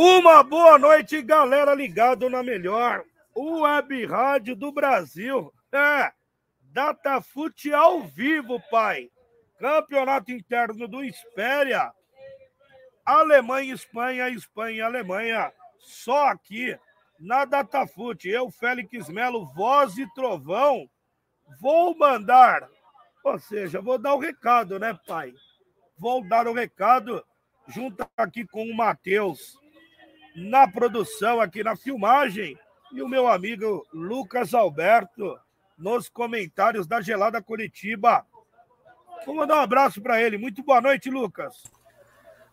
Uma boa noite, galera ligado na melhor web rádio do Brasil. É, Datafute ao vivo, pai. Campeonato interno do Espéria. Alemanha, Espanha, Espanha, Alemanha. Só aqui na Datafute. Eu, Félix Melo, voz e trovão. Vou mandar, ou seja, vou dar o recado, né, pai? Vou dar o recado junto aqui com o Matheus na produção, aqui na filmagem, e o meu amigo Lucas Alberto nos comentários da Gelada Curitiba. Vou mandar um abraço para ele. Muito boa noite, Lucas.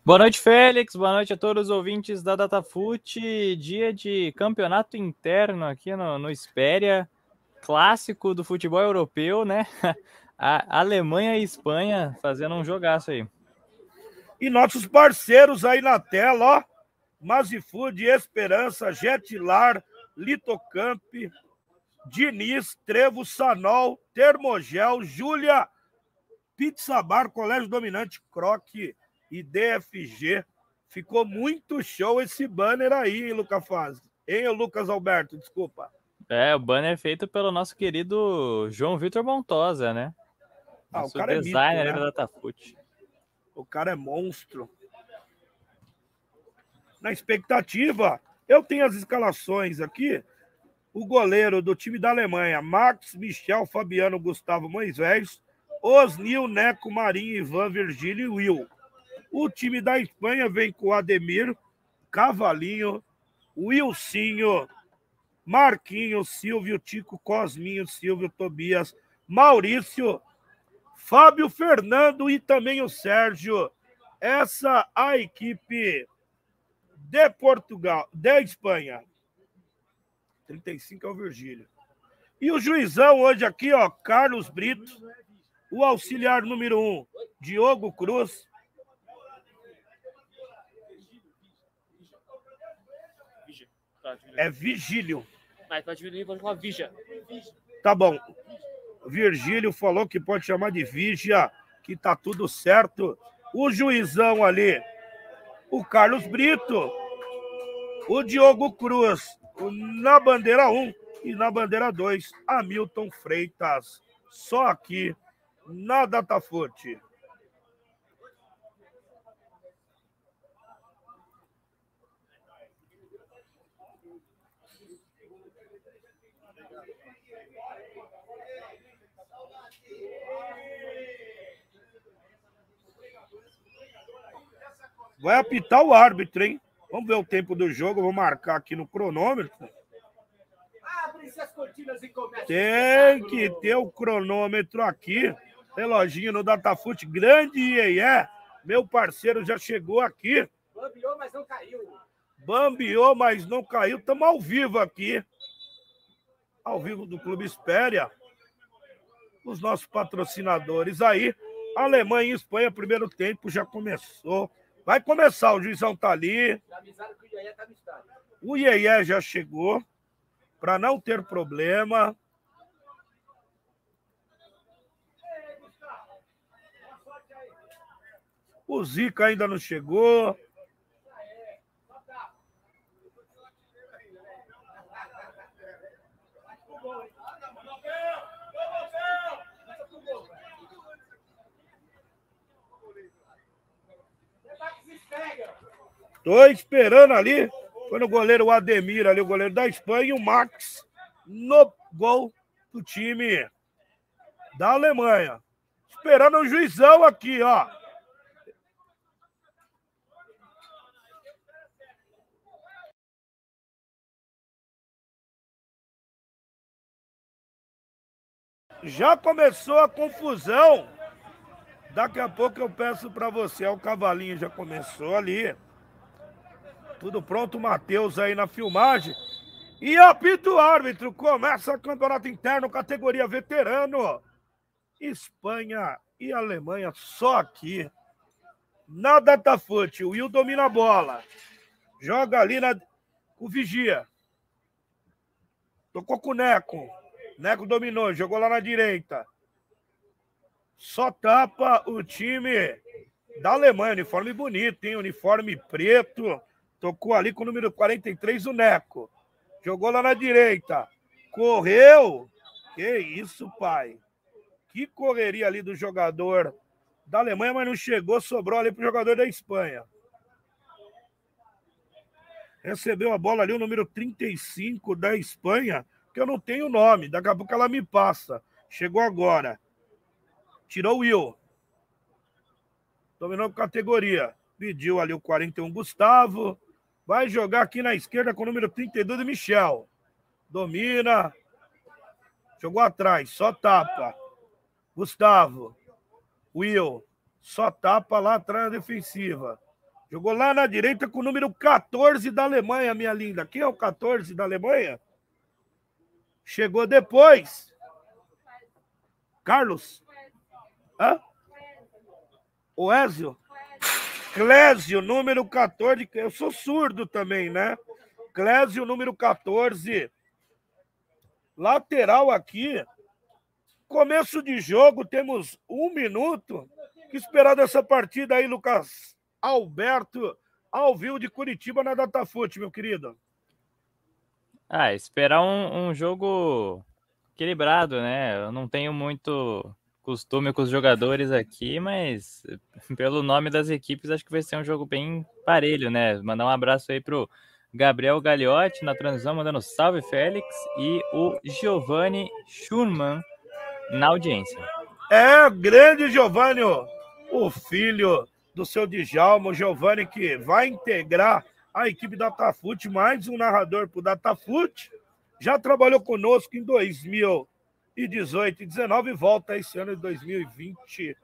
Boa noite, Félix. Boa noite a todos os ouvintes da Datafute. Dia de campeonato interno aqui no, no Espéria. Clássico do futebol europeu, né? A Alemanha e Espanha fazendo um jogaço aí. E nossos parceiros aí na tela, ó. Mazifood, Esperança, Jetlar, Litocamp, Diniz, Trevo, Sanol, Termogel, Júlia, Pizza Bar, Colégio Dominante, Croque e DFG. Ficou muito show esse banner aí, hein, Lucas Faz? Hein, Lucas Alberto, desculpa. É, o banner é feito pelo nosso querido João Vitor Montosa, né? Ah, o cara designer é mito, né? da Datafute. O cara é monstro. Na expectativa, eu tenho as escalações aqui. O goleiro do time da Alemanha, Max, Michel, Fabiano, Gustavo Moisés, Osnil, Neco, Marinho, Ivan, Virgílio e Will. O time da Espanha vem com Ademir, Cavalinho, Wilsinho, Marquinho, Silvio, Tico, Cosminho, Silvio, Tobias, Maurício, Fábio Fernando e também o Sérgio. Essa a equipe de Portugal, de Espanha. 35 é o Virgílio. E o juizão hoje aqui, ó, Carlos Brito. O auxiliar número 1, um, Diogo Cruz. É Vigílio. Mas pode vir pode falar Vigia. Tá bom. Virgílio falou que pode chamar de Vigia, que tá tudo certo. O juizão ali, o Carlos Brito, o Diogo Cruz na bandeira 1 e na bandeira 2, Hamilton Freitas. Só aqui na Dataforte. Vai apitar o árbitro, hein? Vamos ver o tempo do jogo. Vou marcar aqui no cronômetro. Tem que ter o cronômetro aqui. Reloginho no Datafute. Grande IEE. Meu parceiro já chegou aqui. Bambiou, mas não caiu. Bambiou, mas não caiu. Estamos ao vivo aqui. Ao vivo do Clube Espéria. Os nossos patrocinadores aí. Alemanha e Espanha, primeiro tempo já começou. Vai começar, o juizão tá ali. O Iê já chegou para não ter problema. O Zica ainda não chegou. Tô esperando ali. Foi no goleiro Ademir ali, o goleiro da Espanha, e o Max no gol do time da Alemanha. Esperando o juizão aqui, ó. Já começou a confusão. Daqui a pouco eu peço para você. O cavalinho já começou ali. Tudo pronto, Matheus aí na filmagem. E apita o árbitro. Começa campeonato interno, categoria veterano. Espanha e Alemanha só aqui. Na Datafute, o Will domina a bola. Joga ali na... o Vigia. Tocou com o Neco. Neco dominou, jogou lá na direita. Só tapa o time da Alemanha. Uniforme bonito, hein? Uniforme preto Tocou ali com o número 43, o Neco. Jogou lá na direita. Correu. Que isso, pai. Que correria ali do jogador da Alemanha, mas não chegou, sobrou ali pro jogador da Espanha. Recebeu a bola ali o número 35 da Espanha, que eu não tenho o nome, daqui a pouco ela me passa. Chegou agora. Tirou o Will. Dominou categoria. Pediu ali o 41 Gustavo. Vai jogar aqui na esquerda com o número 32 de Michel. Domina. Jogou atrás, só tapa. Gustavo. Will. Só tapa lá atrás na defensiva. Jogou lá na direita com o número 14 da Alemanha, minha linda. Quem é o 14 da Alemanha? Chegou depois. Carlos. Hã? O Ezio. Clésio, número 14. Eu sou surdo também, né? Clésio, número 14. Lateral aqui. Começo de jogo, temos um minuto. que esperar dessa partida aí, Lucas Alberto, ao vivo de Curitiba na Datafute, meu querido? Ah, esperar um, um jogo equilibrado, né? Eu não tenho muito costume com os jogadores aqui, mas pelo nome das equipes, acho que vai ser um jogo bem parelho, né? Mandar um abraço aí pro Gabriel Gagliotti na transmissão, mandando salve Félix, e o Giovanni Schurman na audiência. É, grande Giovanni, o filho do seu Djalma, o Giovanni, que vai integrar a equipe da Datafute, mais um narrador para o Datafute. Já trabalhou conosco em 2000 e 18 e 19 volta esse ano de 2021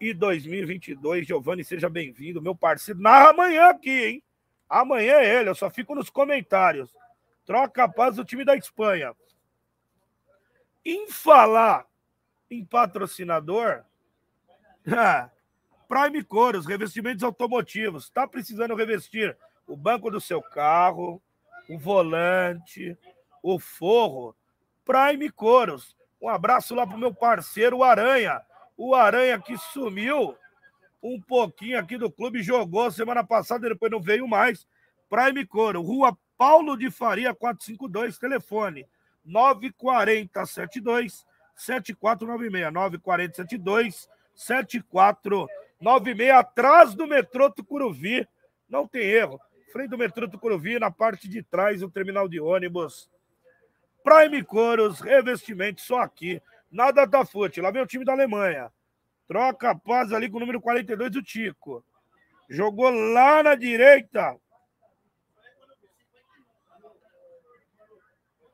e 2022. Giovanni, seja bem-vindo, meu parceiro. Narra amanhã aqui, hein? Amanhã é ele, eu só fico nos comentários. Troca a paz do time da Espanha. Em falar em patrocinador, Prime Cores, revestimentos automotivos. Está precisando revestir o banco do seu carro, o volante, o forro? Prime Coros. Um abraço lá pro meu parceiro, o Aranha. O Aranha que sumiu um pouquinho aqui do clube, jogou semana passada, depois não veio mais. Prime Coro, Rua Paulo de Faria, 452, telefone 940 72 7496. 940 72 7496, atrás do metrô Tucuruvi. Não tem erro. Frente do metrô Tucuruvi, na parte de trás, do terminal de ônibus. Prime Coros, revestimento só aqui. Nada da Fute. Lá vem o time da Alemanha. Troca a paz ali com o número 42 do Tico. Jogou lá na direita.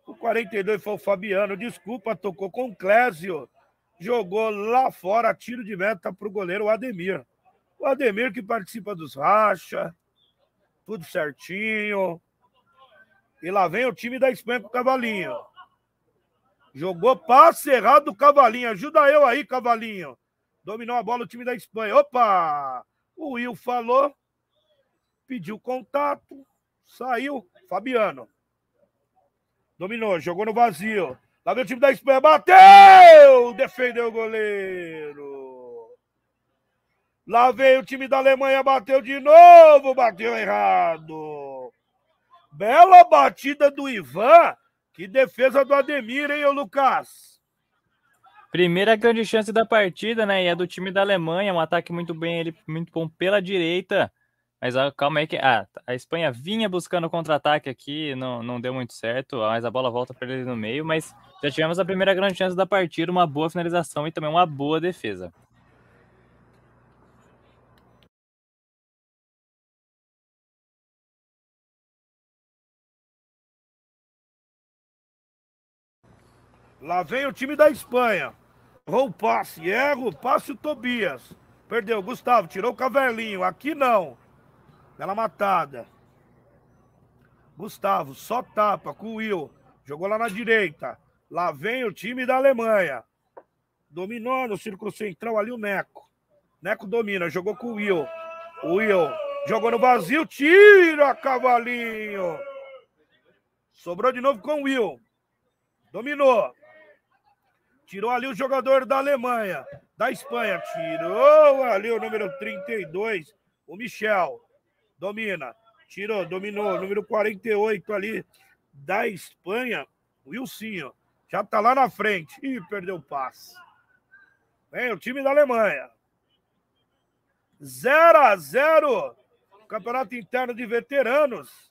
O 42 foi o Fabiano. Desculpa, tocou com o Clésio. Jogou lá fora, tiro de meta para o goleiro Ademir. O Ademir que participa dos racha. Tudo certinho. E lá vem o time da Espanha com o Cavalinho. Jogou passe errado do Cavalinho. Ajuda eu aí, Cavalinho. Dominou a bola o time da Espanha. Opa! O Will falou. Pediu contato. Saiu. Fabiano. Dominou, jogou no vazio. Lá vem o time da Espanha. Bateu! Defendeu o goleiro. Lá vem o time da Alemanha. Bateu de novo. Bateu errado. Bela batida do Ivan. Que defesa do Ademir, hein, ô Lucas? Primeira grande chance da partida, né? E é do time da Alemanha, um ataque muito bem, ele muito bom pela direita. Mas ah, calma aí que ah, a Espanha vinha buscando contra-ataque aqui, não, não deu muito certo, mas a bola volta para ele no meio, mas já tivemos a primeira grande chance da partida, uma boa finalização e também uma boa defesa. Lá vem o time da Espanha. Errou o passe, erra o passe o Tobias. Perdeu, Gustavo, tirou o Caverlinho. Aqui não. Bela matada. Gustavo, só tapa com o Will. Jogou lá na direita. Lá vem o time da Alemanha. Dominou no círculo central ali o Neco. Neco domina, jogou com o Will. O Will jogou no vazio, tira cavalinho. Sobrou de novo com o Will. Dominou. Tirou ali o jogador da Alemanha, da Espanha. Tirou ali o número 32, o Michel. domina, tirou, dominou, número 48 ali da Espanha, Wilsinho. Já tá lá na frente. Ih, perdeu o passe. Vem o time da Alemanha. 0 a 0 Campeonato interno de veteranos.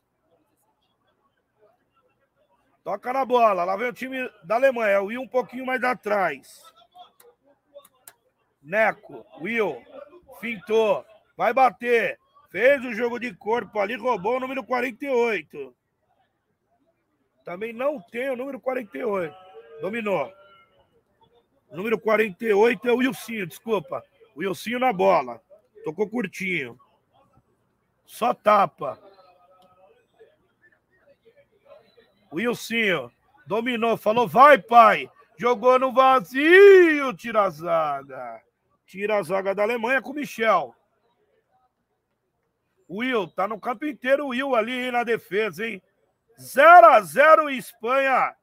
Toca na bola. Lá vem o time da Alemanha. O Will um pouquinho mais atrás. Neco. Will. Fintou. Vai bater. Fez o jogo de corpo ali. Roubou o número 48. Também não tem o número 48. Dominou. Número 48 é o Wilsinho, desculpa. O Wilsinho na bola. Tocou curtinho. Só tapa. Wilsinho dominou, falou: vai, pai. Jogou no vazio, tira a zaga. Tira a zaga da Alemanha com o Michel. Will, tá no campo inteiro Will ali na defesa, hein? 0 a 0 Espanha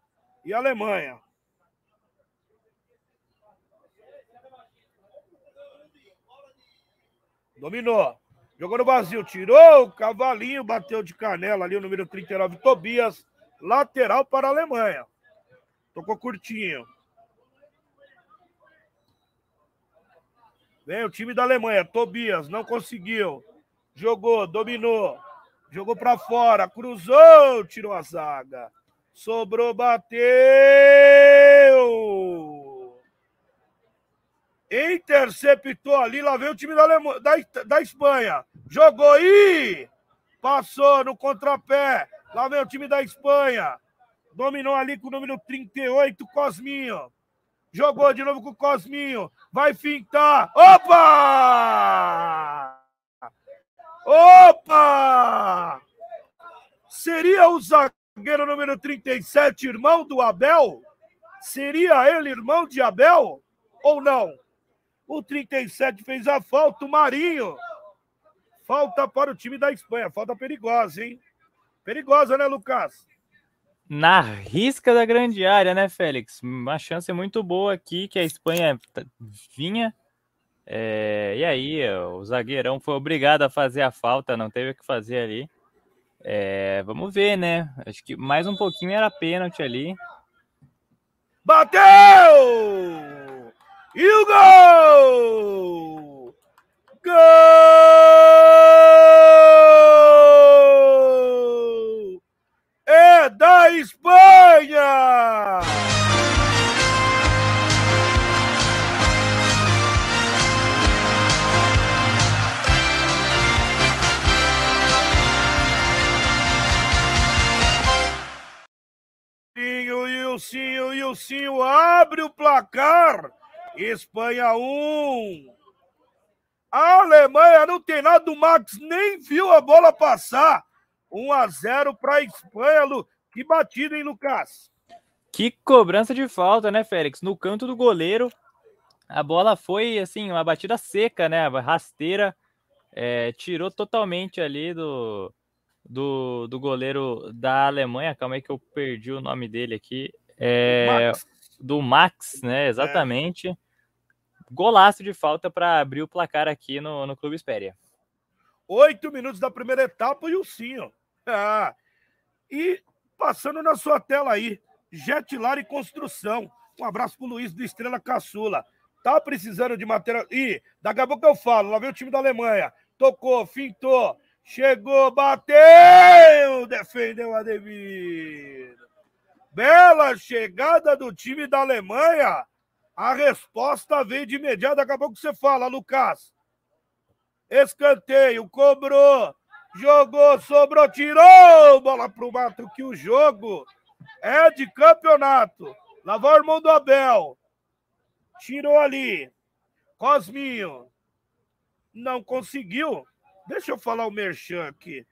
e Alemanha. Dominou. Jogou no vazio, tirou o cavalinho, bateu de canela ali o número 39, Tobias. Lateral para a Alemanha. Tocou curtinho. Vem o time da Alemanha. Tobias não conseguiu. Jogou, dominou. Jogou para fora, cruzou, tirou a zaga. Sobrou, bateu. Interceptou ali, lá veio o time da, Alemanha, da, da Espanha. Jogou e passou no contrapé. Lá vem o time da Espanha. Dominou ali com o número 38, Cosminho. Jogou de novo com o Cosminho. Vai fintar. Opa! Opa! Seria o zagueiro número 37, irmão do Abel? Seria ele irmão de Abel? Ou não? O 37 fez a falta, o Marinho. Falta para o time da Espanha. Falta perigosa, hein? Perigosa, né, Lucas? Na risca da grande área, né, Félix? Uma chance muito boa aqui que a Espanha vinha. É, e aí, o zagueirão foi obrigado a fazer a falta, não teve o que fazer ali. É, vamos ver, né? Acho que mais um pouquinho era pênalti ali. Bateu! E o gol! Gol! É da Espanha! Ilcinho, Ilcinho abre o placar. Espanha 1. A Alemanha não tem nada, o Max nem viu a bola passar. 1 a 0 para a Espanha, Lu. Que batida, hein, Lucas? Que cobrança de falta, né, Félix? No canto do goleiro, a bola foi, assim, uma batida seca, né? Rasteira. É, tirou totalmente ali do, do, do goleiro da Alemanha. Calma aí que eu perdi o nome dele aqui. É, Max. Do Max, né? Exatamente. É. Golaço de falta para abrir o placar aqui no, no Clube Espéria. Oito minutos da primeira etapa e o Sinho. Ah, e passando na sua tela aí, Jetlar e Construção. Um abraço pro Luiz do Estrela Caçula. Tá precisando de material. Ih, daqui a pouco eu falo. Lá vem o time da Alemanha. Tocou, fintou, chegou, bateu, defendeu Ademir. Bela chegada do time da Alemanha. A resposta veio de imediato. Daqui a pouco você fala, Lucas. Escanteio, cobrou, jogou, sobrou, tirou bola pro mato. Que o jogo é de campeonato. Lá vai o irmão do Abel. Tirou ali. Cosminho. Não conseguiu. Deixa eu falar o merchan aqui.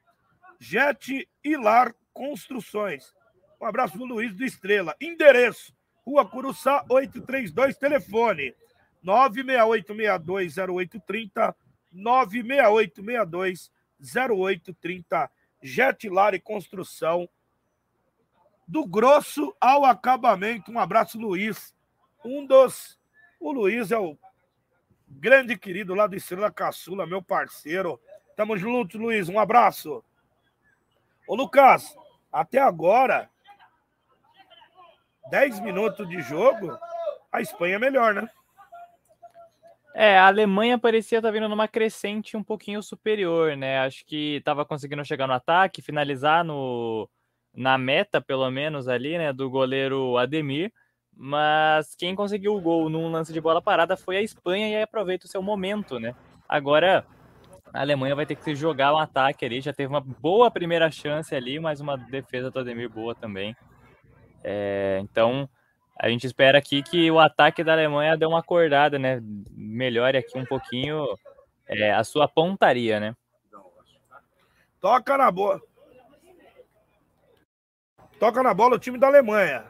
Jet Hilar Construções. Um abraço pro Luiz do Estrela. Endereço: Rua Curuçá 832, telefone 968620830, 968620830. Jetlar e Construção. Do grosso ao acabamento. Um abraço, Luiz. Um dos. O Luiz é o grande querido lá do Estrela Caçula, meu parceiro. Tamo junto, Luiz. Um abraço. Ô, Lucas, até agora, 10 minutos de jogo, a Espanha é melhor, né? É, a Alemanha parecia estar tá vindo numa crescente um pouquinho superior, né? Acho que estava conseguindo chegar no ataque, finalizar no, na meta, pelo menos ali, né, do goleiro Ademir. Mas quem conseguiu o gol num lance de bola parada foi a Espanha e aproveita o seu momento, né? Agora a Alemanha vai ter que jogar um ataque ali. Já teve uma boa primeira chance ali, mas uma defesa do Ademir boa também. É, então a gente espera aqui que o ataque da Alemanha dê uma acordada, né? Melhore aqui um pouquinho é, a sua pontaria, né? Toca na bola. Toca na bola o time da Alemanha.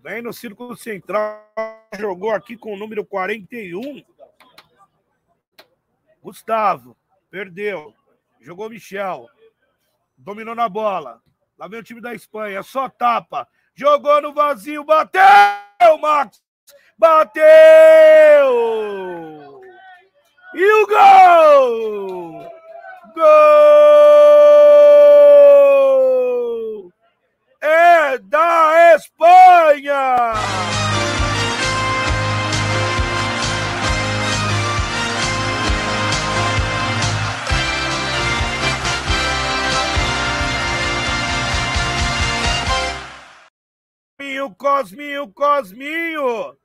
Vem no círculo central. Jogou aqui com o número 41. Gustavo. Perdeu. Jogou Michel. Dominou na bola. Lá vem o time da Espanha. Só tapa. Jogou no vazio. Bateu, Max. Bateu! E o gol! Gol! Cosminho, Cosminho.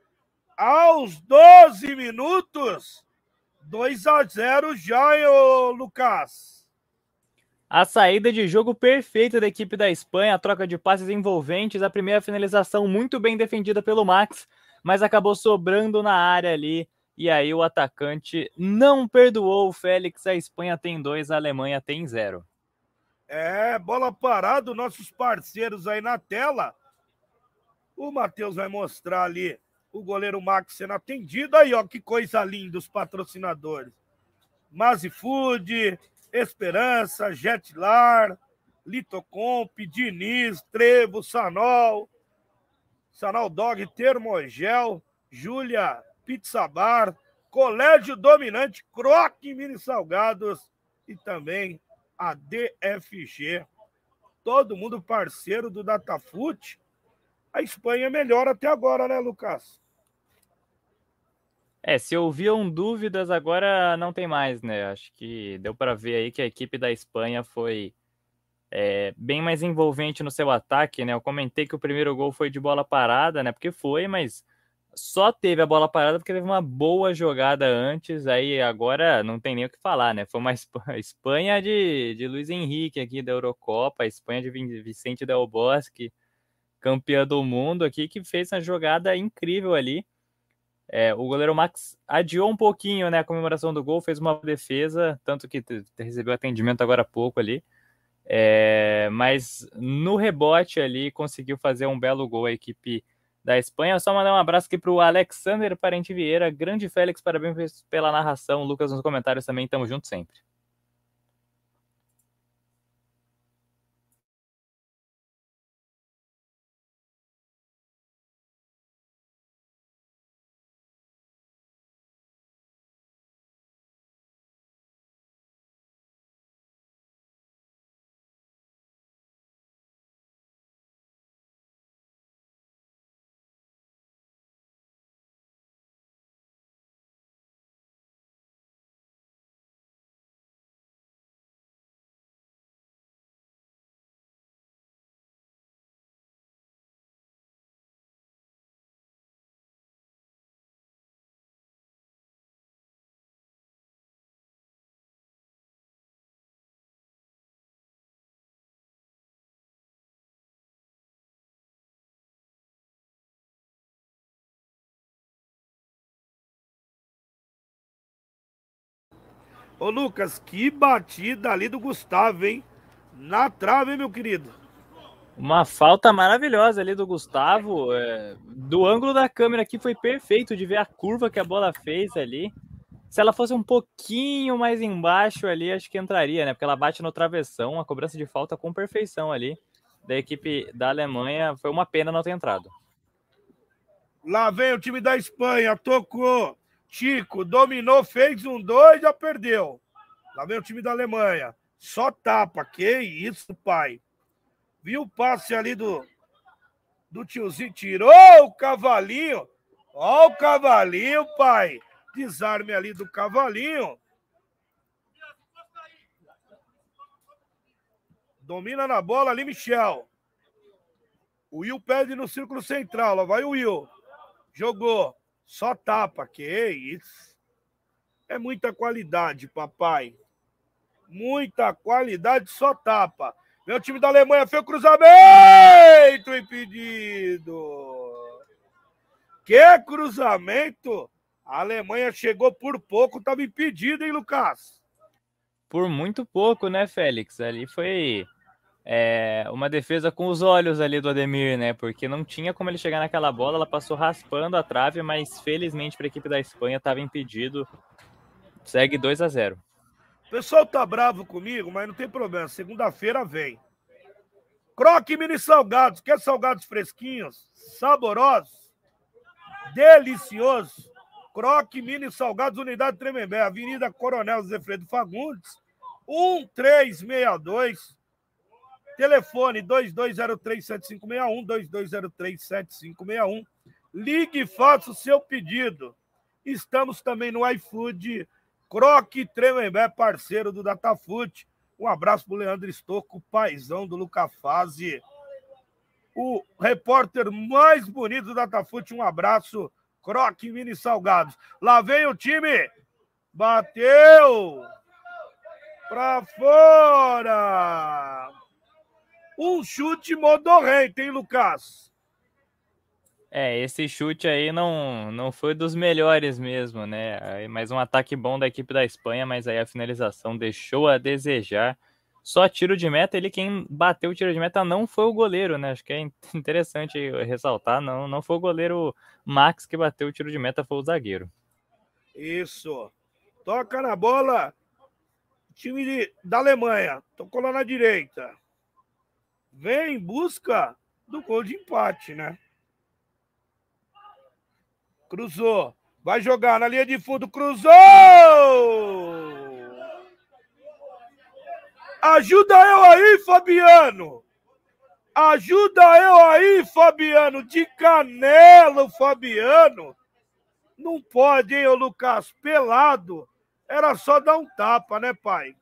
Aos 12 minutos, 2 a 0 já, ô Lucas. A saída de jogo perfeita da equipe da Espanha, a troca de passes envolventes, a primeira finalização muito bem defendida pelo Max, mas acabou sobrando na área ali. E aí o atacante não perdoou o Félix. A Espanha tem dois, a Alemanha tem zero. É, bola parada, nossos parceiros aí na tela. O Matheus vai mostrar ali o goleiro Max sendo atendido. Aí, ó, que coisa linda os patrocinadores. Mazi Food, Esperança, Jetlar, Litocomp, Diniz, Trevo, Sanol, Sanol Dog, Termogel, Júlia, Pizza Bar, Colégio Dominante, Croque Mini Salgados e também a DFG. Todo mundo parceiro do Datafute a Espanha é melhor até agora, né, Lucas? É, se ouviam dúvidas, agora não tem mais, né? Acho que deu para ver aí que a equipe da Espanha foi é, bem mais envolvente no seu ataque, né? Eu comentei que o primeiro gol foi de bola parada, né? Porque foi, mas só teve a bola parada porque teve uma boa jogada antes, aí agora não tem nem o que falar, né? Foi uma Espanha de, de Luiz Henrique aqui da Eurocopa, a Espanha de Vicente Del Bosque campeã do mundo aqui, que fez uma jogada incrível ali. É, o goleiro Max adiou um pouquinho né, a comemoração do gol, fez uma defesa, tanto que recebeu atendimento agora há pouco ali. É, mas no rebote ali conseguiu fazer um belo gol a equipe da Espanha. Só mandar um abraço aqui para o Alexander Parente Vieira, grande Félix, parabéns pela narração. Lucas nos comentários também, tamo junto sempre. Ô Lucas, que batida ali do Gustavo, hein? Na trave, hein, meu querido? Uma falta maravilhosa ali do Gustavo. É, do ângulo da câmera aqui foi perfeito de ver a curva que a bola fez ali. Se ela fosse um pouquinho mais embaixo ali, acho que entraria, né? Porque ela bate no travessão, a cobrança de falta com perfeição ali da equipe da Alemanha. Foi uma pena não ter entrado. Lá vem o time da Espanha, tocou. Chico dominou, fez um dois, já perdeu. Lá vem o time da Alemanha. Só tapa. Que isso, pai. Viu o passe ali do, do tiozinho? Tirou o cavalinho. Ó o cavalinho, pai. Desarme ali do cavalinho. Domina na bola ali, Michel. O Will pede no círculo central. Lá vai o Will. Jogou. Só tapa. Que isso. É muita qualidade, papai. Muita qualidade, só tapa. Meu time da Alemanha fez o cruzamento impedido. Que cruzamento! A Alemanha chegou por pouco, estava impedido, hein, Lucas? Por muito pouco, né, Félix? Ali foi é, uma defesa com os olhos ali do Ademir, né? Porque não tinha como ele chegar naquela bola, ela passou raspando a trave, mas felizmente para a equipe da Espanha estava impedido. Segue 2 a 0. O pessoal tá bravo comigo, mas não tem problema. Segunda-feira vem. Croque mini salgados. Quer salgados fresquinhos, saborosos, deliciosos? Croque mini salgados, unidade Tremembé, Avenida Coronel Zé Fredo Fagundes, 1362. Telefone 22037561, 22037561. Ligue e faça o seu pedido. Estamos também no iFood Croque Tremembé, parceiro do Datafute. Um abraço pro Leandro Estocco, paizão do Lucafase. O repórter mais bonito do Datafute. Um abraço, Croque Mini Salgados. Lá vem o time. Bateu! Pra fora! Um chute modorrento, hein, Lucas? É, esse chute aí não, não foi dos melhores mesmo, né? Mais um ataque bom da equipe da Espanha, mas aí a finalização deixou a desejar. Só tiro de meta, ele quem bateu o tiro de meta não foi o goleiro, né? Acho que é interessante ressaltar, não, não foi o goleiro Max que bateu o tiro de meta, foi o zagueiro. Isso. Toca na bola. Time de, da Alemanha. Tocou lá na direita. Vem em busca do gol de empate, né? Cruzou. Vai jogar na linha de fundo. Cruzou! Ajuda eu aí, Fabiano! Ajuda eu aí, Fabiano! De canelo, Fabiano! Não pode, hein, ô Lucas? Pelado. Era só dar um tapa, né, pai?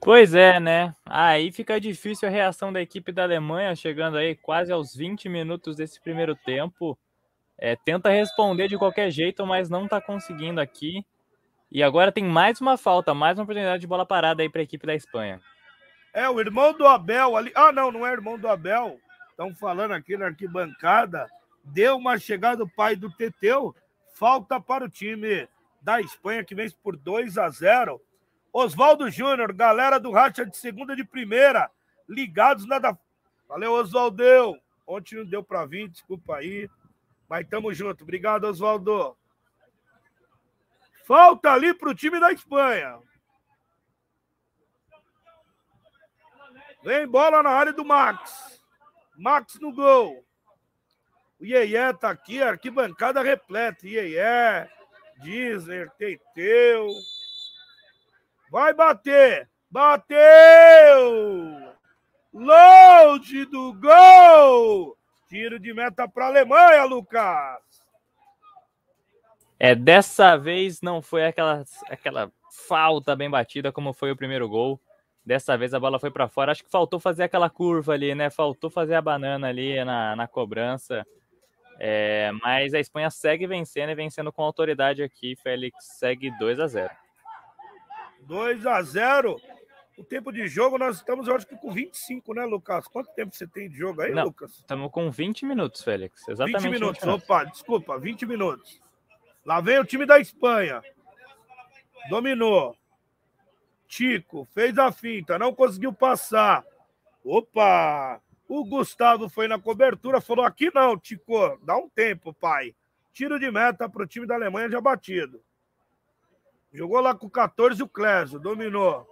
Pois é, né? Aí fica difícil a reação da equipe da Alemanha, chegando aí quase aos 20 minutos desse primeiro tempo. É, tenta responder de qualquer jeito, mas não está conseguindo aqui. E agora tem mais uma falta, mais uma oportunidade de bola parada aí para a equipe da Espanha. É, o irmão do Abel ali. Ah, não, não é irmão do Abel. Estão falando aqui na arquibancada. Deu uma chegada do pai do Teteu. Falta para o time da Espanha que vence por 2 a 0. Oswaldo Júnior, galera do Racha de segunda de primeira, ligados na da. Valeu, Oswaldeu. Ontem não deu para vir, desculpa aí. Mas tamo junto. Obrigado, Oswaldo. Falta ali pro time da Espanha. Vem bola na área do Max. Max no gol. O Iê tá aqui, arquibancada repleta. Iê, Disney, Teiteu. Vai bater! Bateu! Load do gol! Tiro de meta para a Alemanha, Lucas! É, dessa vez não foi aquela, aquela falta bem batida como foi o primeiro gol. Dessa vez a bola foi para fora. Acho que faltou fazer aquela curva ali, né? Faltou fazer a banana ali na, na cobrança. É, mas a Espanha segue vencendo e vencendo com autoridade aqui. Félix segue 2 a 0. 2 a 0 O tempo de jogo, nós estamos, eu acho que com 25, né, Lucas? Quanto tempo você tem de jogo aí, Não, Lucas? Estamos com 20 minutos, Félix. Exatamente. 20 minutos. 20 minutos. Opa, desculpa, 20 minutos. Lá vem o time da Espanha. Dominou. Tico fez a finta, não conseguiu passar. Opa! O Gustavo foi na cobertura, falou: aqui não, Tico, dá um tempo, pai. Tiro de meta para o time da Alemanha já batido. Jogou lá com 14 o Clésio, dominou.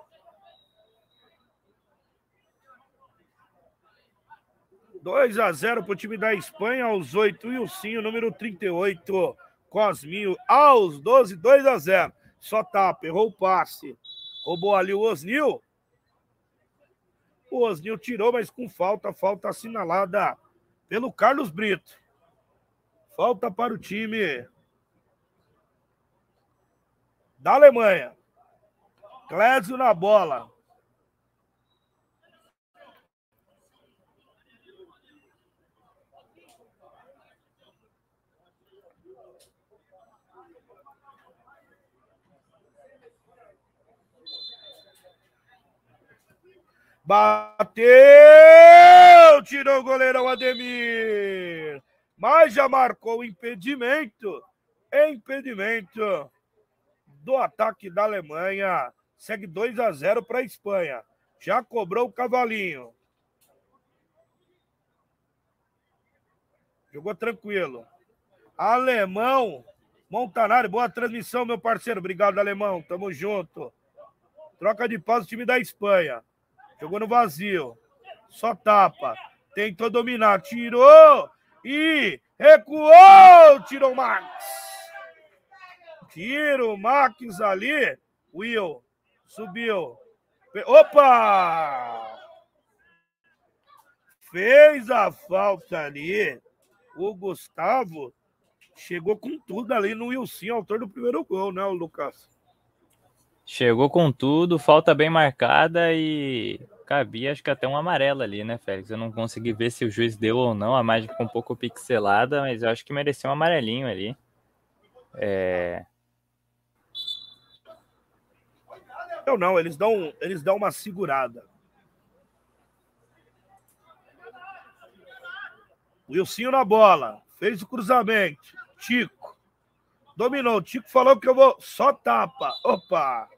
Dois a 0 para o time da Espanha, aos 8 e o Sim, o número 38, Cosminho, aos 12, 2 a 0. só tapa, errou o passe. Roubou ali o Osnil. O Osnil tirou, mas com falta, falta assinalada pelo Carlos Brito. Falta para o time da Alemanha. Clésio na bola. Bateu! Tirou o goleirão Ademir. Mas já marcou impedimento. Impedimento do ataque da Alemanha. Segue 2 a 0 para a Espanha. Já cobrou o cavalinho. Jogou tranquilo. Alemão. Montanari, boa transmissão, meu parceiro. Obrigado, Alemão. Tamo junto. Troca de paz o time da Espanha. Jogou no vazio. Só tapa. Tentou dominar. Tirou. E recuou. Tirou o Max. Tira o Max ali. Will. Subiu. Opa! Fez a falta ali. O Gustavo chegou com tudo ali no Wilson, autor do primeiro gol, né, Lucas? Chegou com tudo, falta bem marcada e cabia acho que até um amarelo ali, né, Félix? Eu não consegui ver se o juiz deu ou não, a imagem ficou um pouco pixelada, mas eu acho que mereceu um amarelinho ali. É... Eu não, eles dão, eles dão uma segurada. Wilson na bola, fez o cruzamento. Tico dominou. Tico falou que eu vou só tapa. Opa!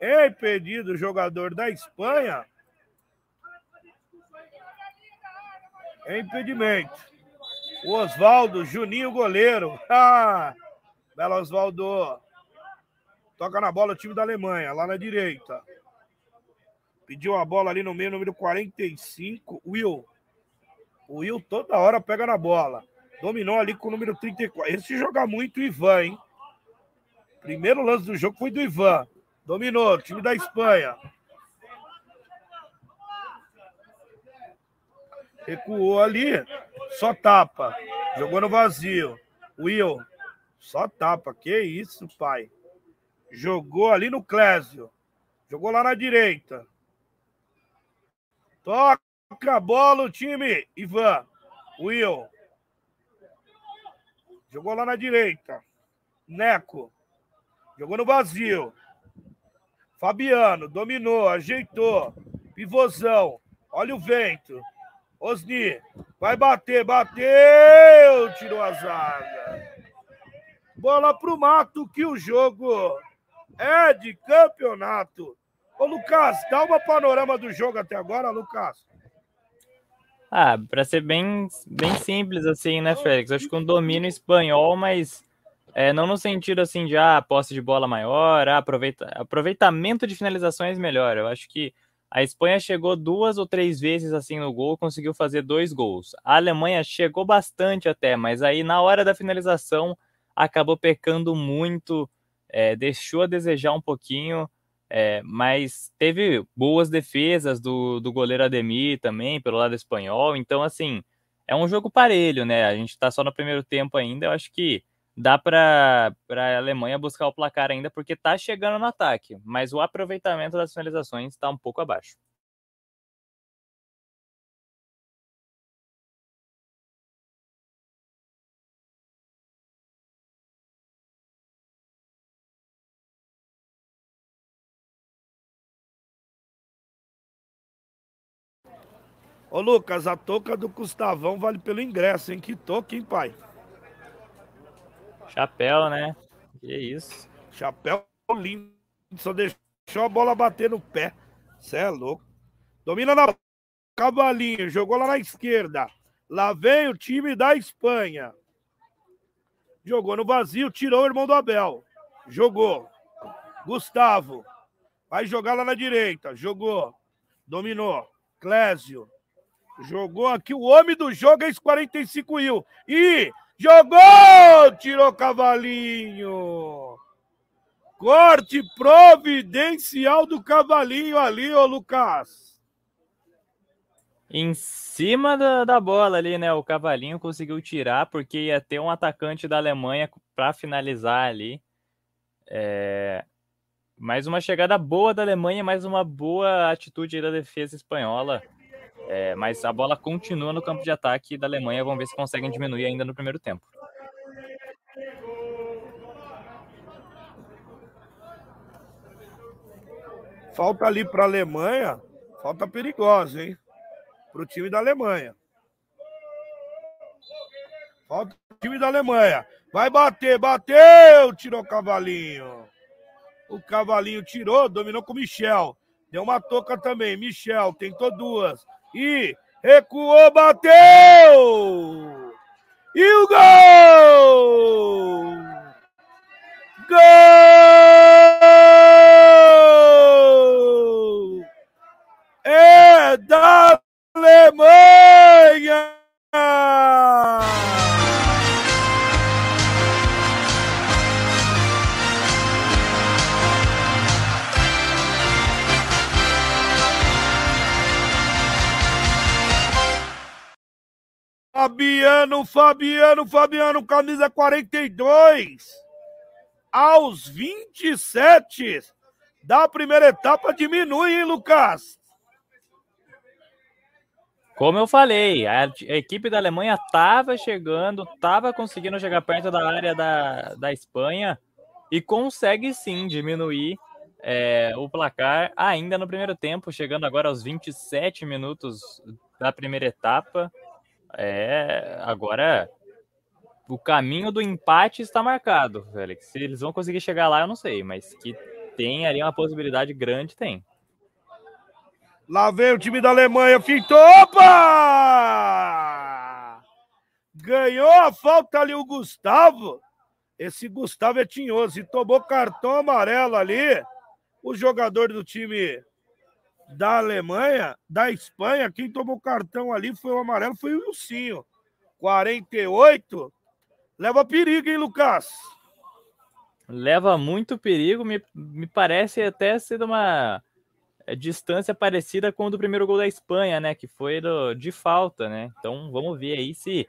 É impedido o jogador da Espanha. É impedimento. O Oswaldo, Juninho, goleiro. Ah, belo Oswaldo. Toca na bola o time da Alemanha, lá na direita. Pediu a bola ali no meio, número 45, Will. O Will toda hora pega na bola. Dominou ali com o número 34. Esse joga muito o Ivan, hein? Primeiro lance do jogo foi do Ivan. Dominou, time da Espanha. Recuou ali, só tapa. Jogou no vazio. Will, só tapa. Que isso, pai. Jogou ali no Clésio. Jogou lá na direita. Toca a bola o time. Ivan. Will. Jogou lá na direita. Neco. Jogou no vazio. Fabiano, dominou, ajeitou. Pivôzão. Olha o vento. Osni. Vai bater, bateu. Tirou a zaga. Bola pro mato que o jogo é de campeonato. Ô, Lucas, dá uma panorama do jogo até agora, Lucas. Ah, para ser bem, bem simples assim, né, Félix? Acho que um domínio espanhol, mas é, não no sentido assim de ah, posse de bola maior, ah, aproveita, aproveitamento de finalizações melhor. Eu acho que a Espanha chegou duas ou três vezes assim no gol, conseguiu fazer dois gols. A Alemanha chegou bastante até, mas aí na hora da finalização acabou pecando muito, é, deixou a desejar um pouquinho, é, mas teve boas defesas do, do goleiro Ademir também, pelo lado espanhol. Então, assim, é um jogo parelho, né? A gente está só no primeiro tempo ainda. Eu acho que dá para a Alemanha buscar o placar ainda, porque está chegando no ataque, mas o aproveitamento das finalizações está um pouco abaixo. Ô Lucas, a touca do Gustavão vale pelo ingresso, hein? Que touca, hein, pai? Chapéu, né? Que isso. Chapéu lindo. Só deixou a bola bater no pé. Você é louco. Domina na Cavalinho. Jogou lá na esquerda. Lá vem o time da Espanha. Jogou no vazio. Tirou o irmão do Abel. Jogou. Gustavo. Vai jogar lá na direita. Jogou. Dominou. Clésio. Jogou aqui. O homem do jogo é esse 45 mil. E Jogou! Tirou cavalinho. Corte providencial do cavalinho ali, ô Lucas. Em cima da, da bola ali, né? O cavalinho conseguiu tirar, porque ia ter um atacante da Alemanha para finalizar ali. É... Mais uma chegada boa da Alemanha, mais uma boa atitude da defesa espanhola. É, mas a bola continua no campo de ataque da Alemanha. Vamos ver se conseguem diminuir ainda no primeiro tempo. Falta ali para a Alemanha, falta perigosa, hein? Para o time da Alemanha. Falta o time da Alemanha. Vai bater, bateu! Tirou o cavalinho. O cavalinho tirou, dominou com o Michel. Deu uma toca também. Michel tentou duas. E recuou, bateu! E o gol! Gol! É da Alemanha! Fabiano, Fabiano, Fabiano, camisa 42. Aos 27 da primeira etapa diminui, hein, Lucas? Como eu falei, a, equipe da Alemanha estava chegando, estava conseguindo chegar perto da área da, da Espanha e consegue sim diminuir é, o placar ainda no primeiro tempo, chegando agora aos 27 minutos da primeira etapa. É, agora o caminho do empate está marcado, Félix. Se eles vão conseguir chegar lá, eu não sei, mas que tem ali uma possibilidade grande, tem. Lá vem o time da Alemanha, fintou, opa! Ganhou a falta ali o Gustavo. Esse Gustavo é tinhoso e tomou cartão amarelo ali. O jogador do time da Alemanha, da Espanha, quem tomou cartão ali foi o amarelo, foi o Wilsinho. 48. Leva perigo, hein, Lucas? Leva muito perigo, me, me parece até ser uma é, distância parecida com o do primeiro gol da Espanha, né? Que foi do, de falta, né? Então vamos ver aí se.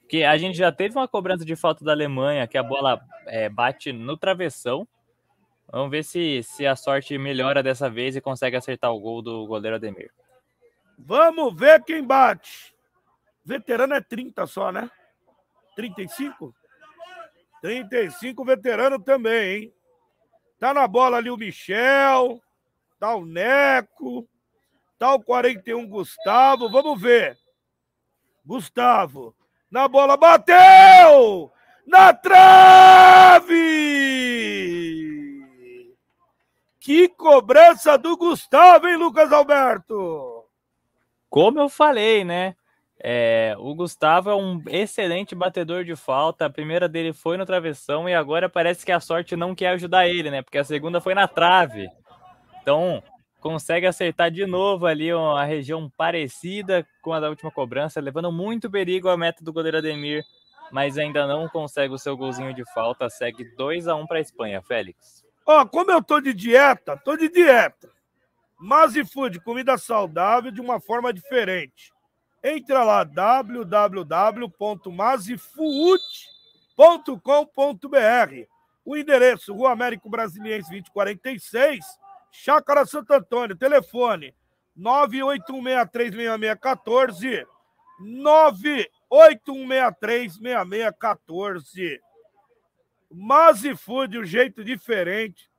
Porque a gente já teve uma cobrança de falta da Alemanha, que a bola é, bate no travessão Vamos ver se, se a sorte melhora dessa vez e consegue acertar o gol do goleiro Ademir. Vamos ver quem bate. Veterano é 30 só, né? 35? 35 veterano também, hein? Tá na bola ali o Michel, tá o Neco, tá o 41 Gustavo. Vamos ver. Gustavo, na bola, bateu! Na trave! Que cobrança do Gustavo, hein, Lucas Alberto? Como eu falei, né? É, o Gustavo é um excelente batedor de falta. A primeira dele foi no travessão e agora parece que a sorte não quer ajudar ele, né? Porque a segunda foi na trave. Então, consegue acertar de novo ali uma região parecida com a da última cobrança, levando muito perigo a meta do goleiro Ademir, mas ainda não consegue o seu golzinho de falta. Segue 2 a 1 para a Espanha, Félix. Ó, como eu tô de dieta, tô de dieta. Mazi Food, comida saudável de uma forma diferente. Entra lá, www.mazifood.com.br. O endereço, Rua Américo Brasiliense 2046, Chácara Santo Antônio. Telefone 981636614. 981636614. Mazi Food, um jeito diferente.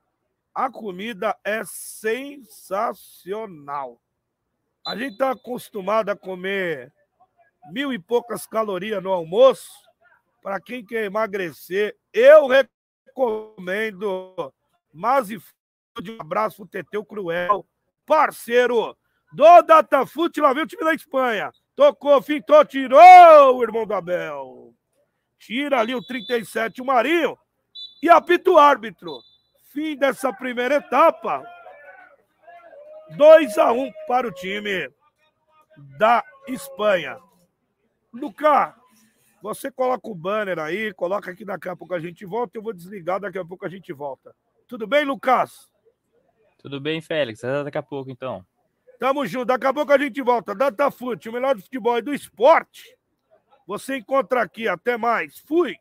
A comida é sensacional. A gente está acostumado a comer mil e poucas calorias no almoço. Para quem quer emagrecer, eu recomendo Mazi Food. Um abraço pro Teteu Cruel, parceiro do Datafute. Lá vem o time da Espanha. Tocou, fintou, tirou o irmão do Abel. Tira ali o 37, o Marinho. E apita o árbitro. Fim dessa primeira etapa. 2 a 1 um para o time da Espanha. Lucas, você coloca o banner aí, coloca aqui daqui a pouco a gente volta. Eu vou desligar, daqui a pouco a gente volta. Tudo bem, Lucas? Tudo bem, Félix? Até daqui a pouco, então. Tamo junto. Daqui a pouco a gente volta. Datafute, o melhor do futebol e do esporte. Você encontra aqui. Até mais. Fui.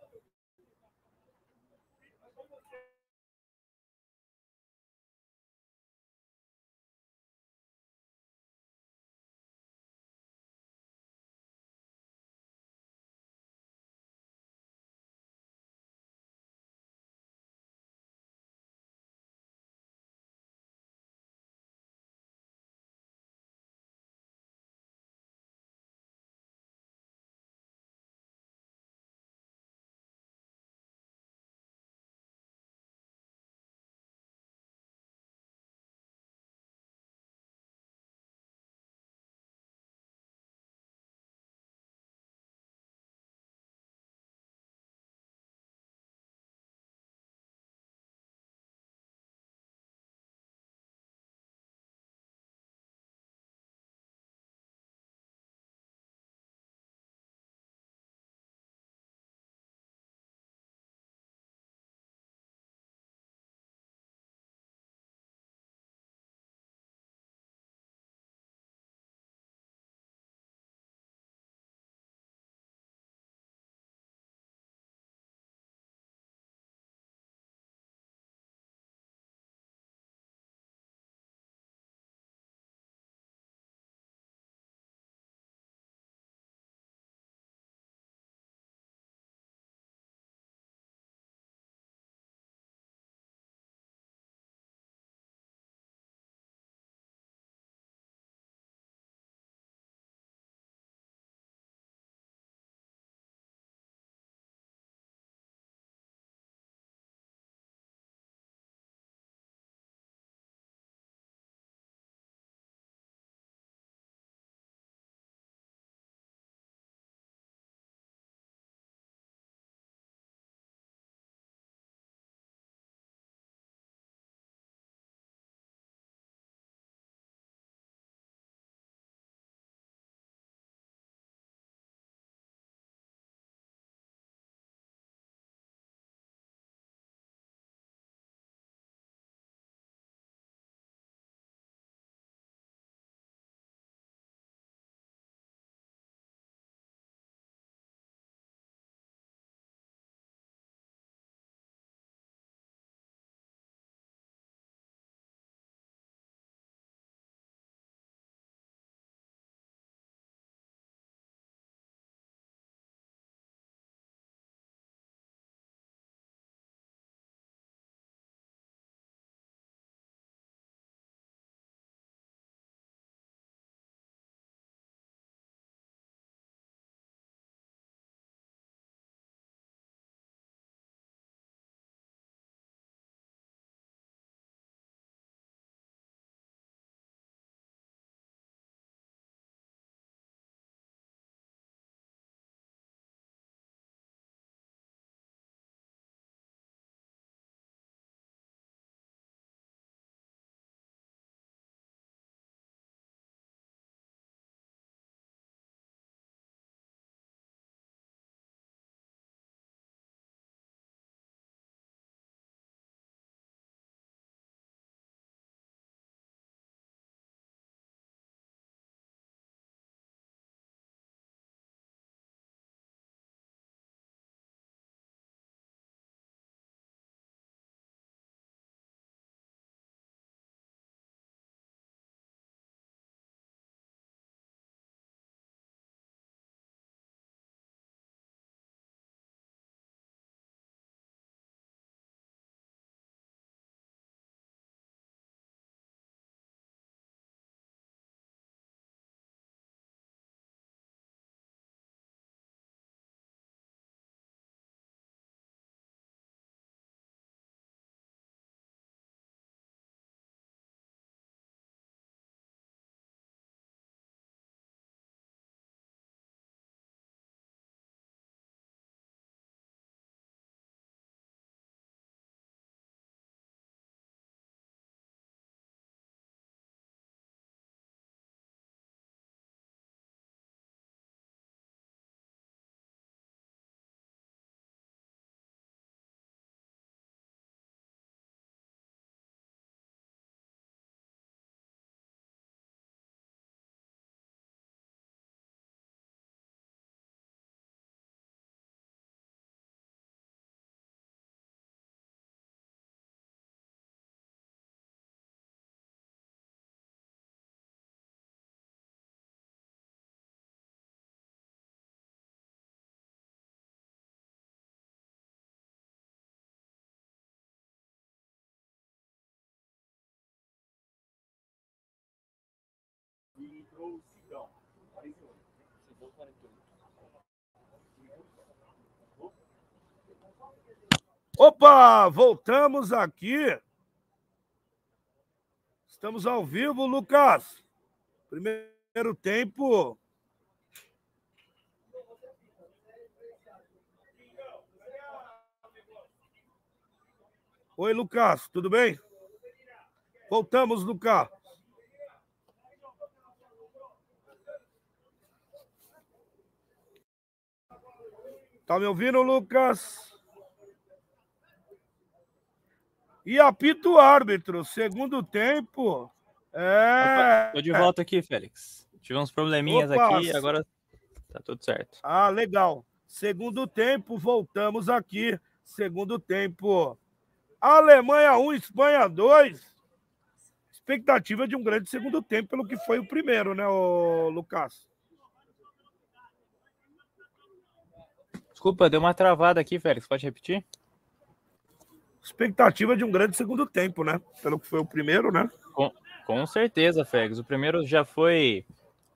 Opa, voltamos aqui. Estamos ao vivo, Lucas. Primeiro tempo. Oi, Lucas, tudo bem? Voltamos, Lucas. Tá me ouvindo, Lucas? E apita o árbitro. Segundo tempo. É. Tô de volta aqui, Félix. Tive uns probleminhas Opa. aqui, agora tá tudo certo. Ah, legal. Segundo tempo, voltamos aqui. Segundo tempo. Alemanha 1, Espanha 2. Expectativa de um grande segundo tempo, pelo que foi o primeiro, né, Lucas? Desculpa, deu uma travada aqui, Félix. Pode repetir? expectativa de um grande segundo tempo, né? Pelo que foi o primeiro, né? Com, com certeza, Félix. O primeiro já foi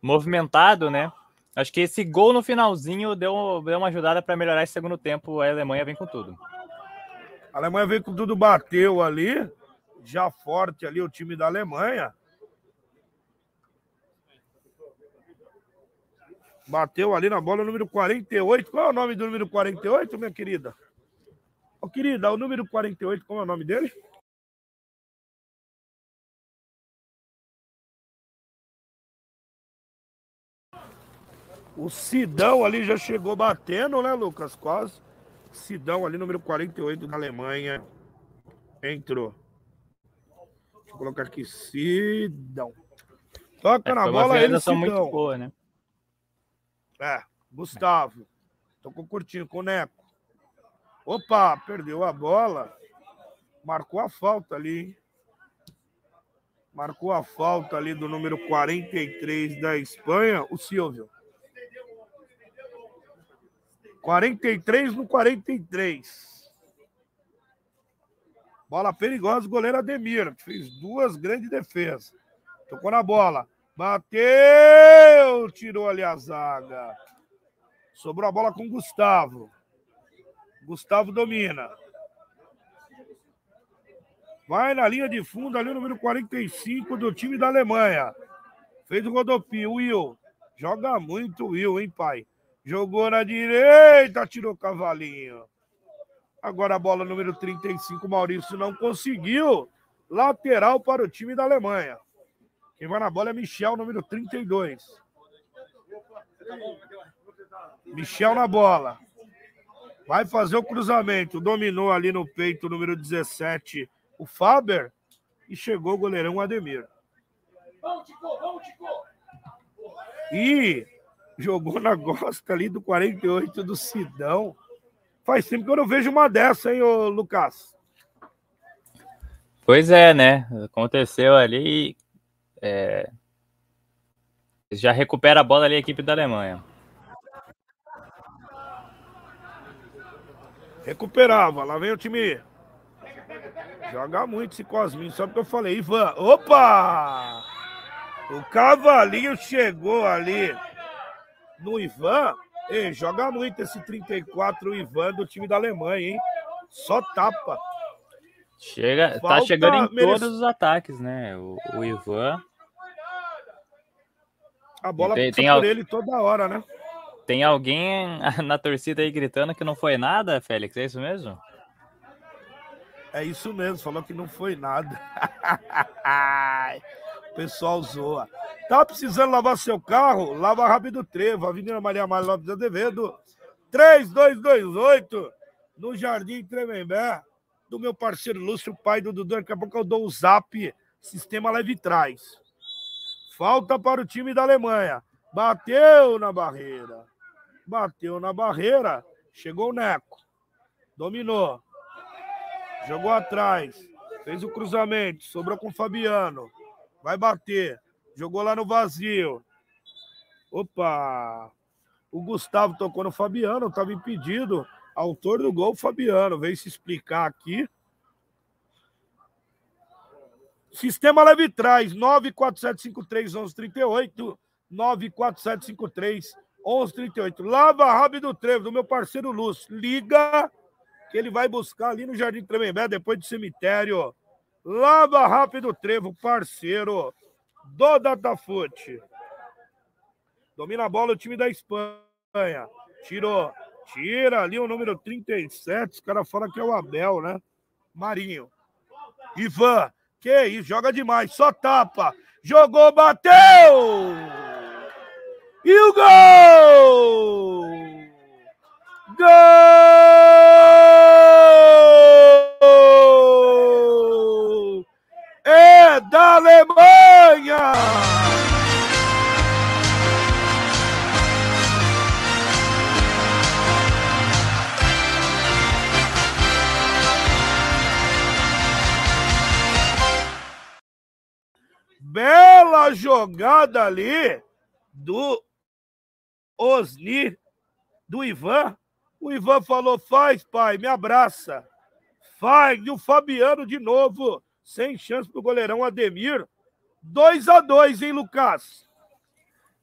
movimentado, né? Acho que esse gol no finalzinho deu, deu uma ajudada para melhorar esse segundo tempo. A Alemanha vem com tudo. A Alemanha veio com tudo, bateu ali, já forte ali o time da Alemanha. Bateu ali na bola número 48. Qual é o nome do número 48, minha querida? Ô, querida, o número 48, como é o nome dele? O Sidão ali já chegou batendo, né, Lucas? Quase. Sidão ali, número 48 da Alemanha. Entrou. Deixa eu colocar aqui. Sidão. Toca é, na bola ele, Sidão. Muito boa, né? É, Gustavo. Tocou curtinho com o Neco. Opa, perdeu a bola. Marcou a falta ali. Marcou a falta ali do número 43 da Espanha, o Silvio. 43 no 43. Bola perigosa, goleiro Ademir, fez duas grandes defesas. Tocou na bola. Bateu! Tirou ali a zaga. Sobrou a bola com Gustavo. Gustavo domina. Vai na linha de fundo ali o número 45 do time da Alemanha. Fez o rodopio, Will. Joga muito Will, hein, pai? Jogou na direita, tirou cavalinho. Agora a bola número 35, Maurício não conseguiu. Lateral para o time da Alemanha. Quem vai na bola é Michel, número 32. Michel na bola. Vai fazer o cruzamento. Dominou ali no peito, número 17, o Faber. E chegou o goleirão Ademir. E jogou na gosta ali do 48 do Sidão. Faz tempo que eu não vejo uma dessa, hein, ô Lucas? Pois é, né? Aconteceu ali. É... Já recupera a bola ali a equipe da Alemanha. Recuperava. Lá vem o time. Joga muito esse Cosminho. Só porque eu falei, Ivan. Opa! O Cavalinho chegou ali no Ivan. Ei, joga muito esse 34 Ivan do time da Alemanha, hein? Só tapa. Chega, tá Falta tá chegando em todos os ataques, né? O, o Ivan. A bola tem, tem por al... ele toda hora, né? Tem alguém na torcida aí gritando que não foi nada, Félix? É isso mesmo? É isso mesmo, falou que não foi nada. o pessoal zoa. Tá precisando lavar seu carro? Lava Rápido Trevo, Avenida Maria Amália Lopes de Azevedo, 3228, no Jardim Tremembé, do meu parceiro Lúcio, pai do Dudu. Daqui a pouco eu dou o zap, sistema leve trás. Falta para o time da Alemanha. Bateu na barreira bateu na barreira, chegou o Neco, dominou, jogou atrás, fez o cruzamento, sobrou com o Fabiano, vai bater, jogou lá no vazio. Opa! O Gustavo tocou no Fabiano, estava impedido. Autor do gol, Fabiano, veio se explicar aqui. Sistema leve trás, 947531138. 94753 1138. Lava Rápido Trevo, do meu parceiro Lúcio. Liga que ele vai buscar ali no Jardim Tremembé, depois do cemitério. Lava Rápido Trevo, parceiro do Datafute. Domina a bola o time da Espanha. Tirou. Tira ali o número 37. Os caras falam que é o Abel, né? Marinho. Ivan. Que isso, joga demais. Só tapa. Jogou, bateu! E o gol! Gol! É da Alemanha! Bela jogada ali do Osni, do Ivan. O Ivan falou: faz, pai, me abraça. Faz. E o Fabiano de novo, sem chance pro goleirão Ademir. 2 a 2 hein, Lucas?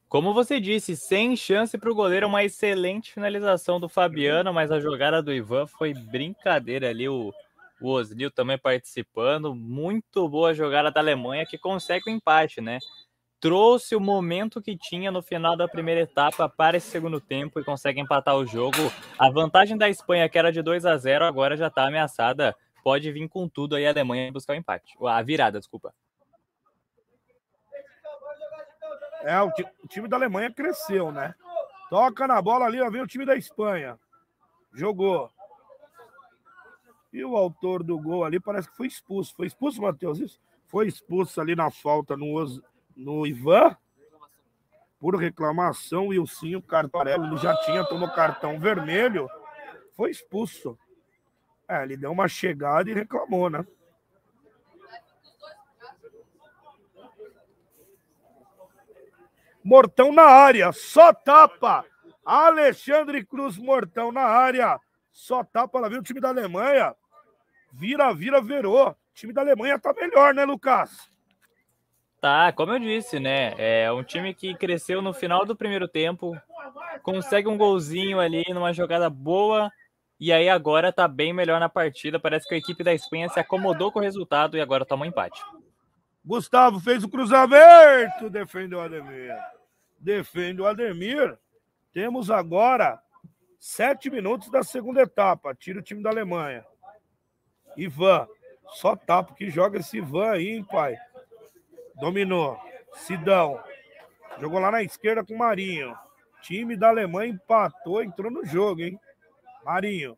Como você disse, sem chance para o goleiro, uma excelente finalização do Fabiano, mas a jogada do Ivan foi brincadeira ali. O, o Osnil também participando. Muito boa jogada da Alemanha que consegue o empate, né? trouxe o momento que tinha no final da primeira etapa para esse segundo tempo e consegue empatar o jogo. A vantagem da Espanha, que era de 2 a 0, agora já está ameaçada. Pode vir com tudo aí a Alemanha buscar o empate. A virada, desculpa. É, o, o time da Alemanha cresceu, né? Toca na bola ali, ó, vem o time da Espanha. Jogou. E o autor do gol ali parece que foi expulso. Foi expulso, Matheus? Isso? Foi expulso ali na falta no, no Ivan por reclamação. O cartão amarelo, já tinha, tomou cartão vermelho, foi expulso. É, ele deu uma chegada e reclamou, né? Mortão na área, só tapa. Alexandre Cruz, Mortão na área, só tapa. Lá vem o time da Alemanha. Vira, vira, virou. O time da Alemanha tá melhor, né, Lucas? Tá, como eu disse, né? É um time que cresceu no final do primeiro tempo, consegue um golzinho ali numa jogada boa, e aí agora tá bem melhor na partida. Parece que a equipe da Espanha se acomodou com o resultado e agora toma um empate. Gustavo fez o cruzamento, defende o Ademir. Defende o Ademir. Temos agora sete minutos da segunda etapa. Tira o time da Alemanha. Ivan, só tapa que joga esse Ivan aí, hein, pai? Dominou. Sidão. Jogou lá na esquerda com o Marinho. Time da Alemanha empatou, entrou no jogo, hein? Marinho.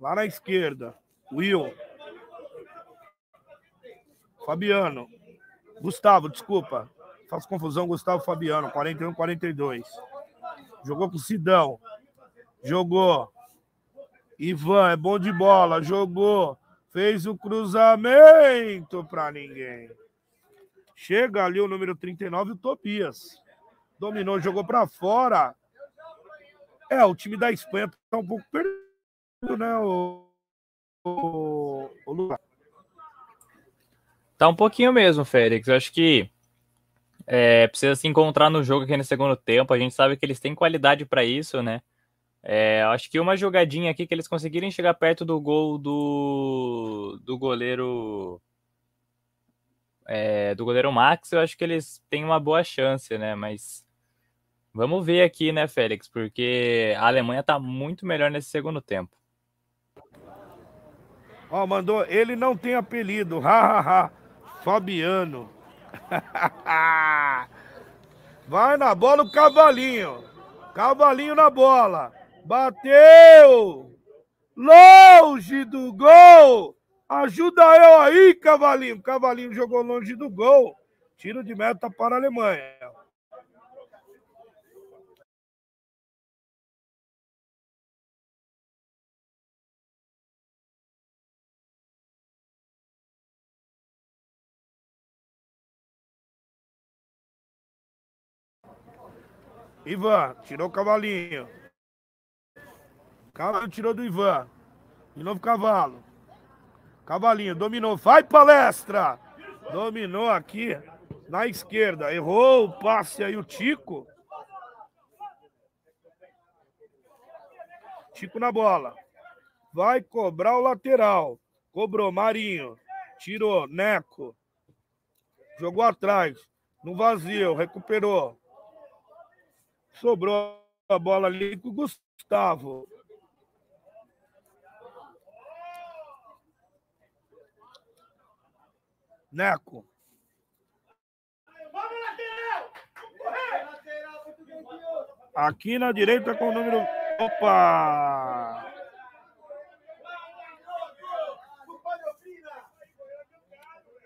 Lá na esquerda. Will. Fabiano. Gustavo, desculpa. Faço confusão, Gustavo Fabiano, 41, 42. Jogou com o Sidão. Jogou. Ivan, é bom de bola. Jogou. Fez o cruzamento para ninguém. Chega ali o número 39, o Tobias. Dominou, jogou para fora. É, o time da Espanha tá um pouco perdido, né, o, o, o Lucas? Tá um pouquinho mesmo, Félix. Eu acho que é, precisa se encontrar no jogo aqui no segundo tempo. A gente sabe que eles têm qualidade para isso, né? É, acho que uma jogadinha aqui que eles conseguirem chegar perto do gol do, do goleiro é, do goleiro Max, eu acho que eles têm uma boa chance, né? Mas vamos ver aqui, né, Félix? Porque a Alemanha tá muito melhor nesse segundo tempo. Ó, oh, mandou, ele não tem apelido, hahaha, Fabiano. Vai na bola o cavalinho. Cavalinho na bola. Bateu! Longe do gol! Ajuda eu aí, Cavalinho. Cavalinho jogou longe do gol. Tiro de meta para a Alemanha. Ivan, tirou o cavalinho. Cavalo tirou do Ivan. De novo cavalo. Cavalinho, dominou. Vai palestra! Dominou aqui. Na esquerda, errou o passe aí o Tico. Tico na bola. Vai cobrar o lateral. Cobrou Marinho. Tirou Neco. Jogou atrás. No vazio. Recuperou. Sobrou a bola ali com o Gustavo. Neco. Aqui na direita com o número. Opa!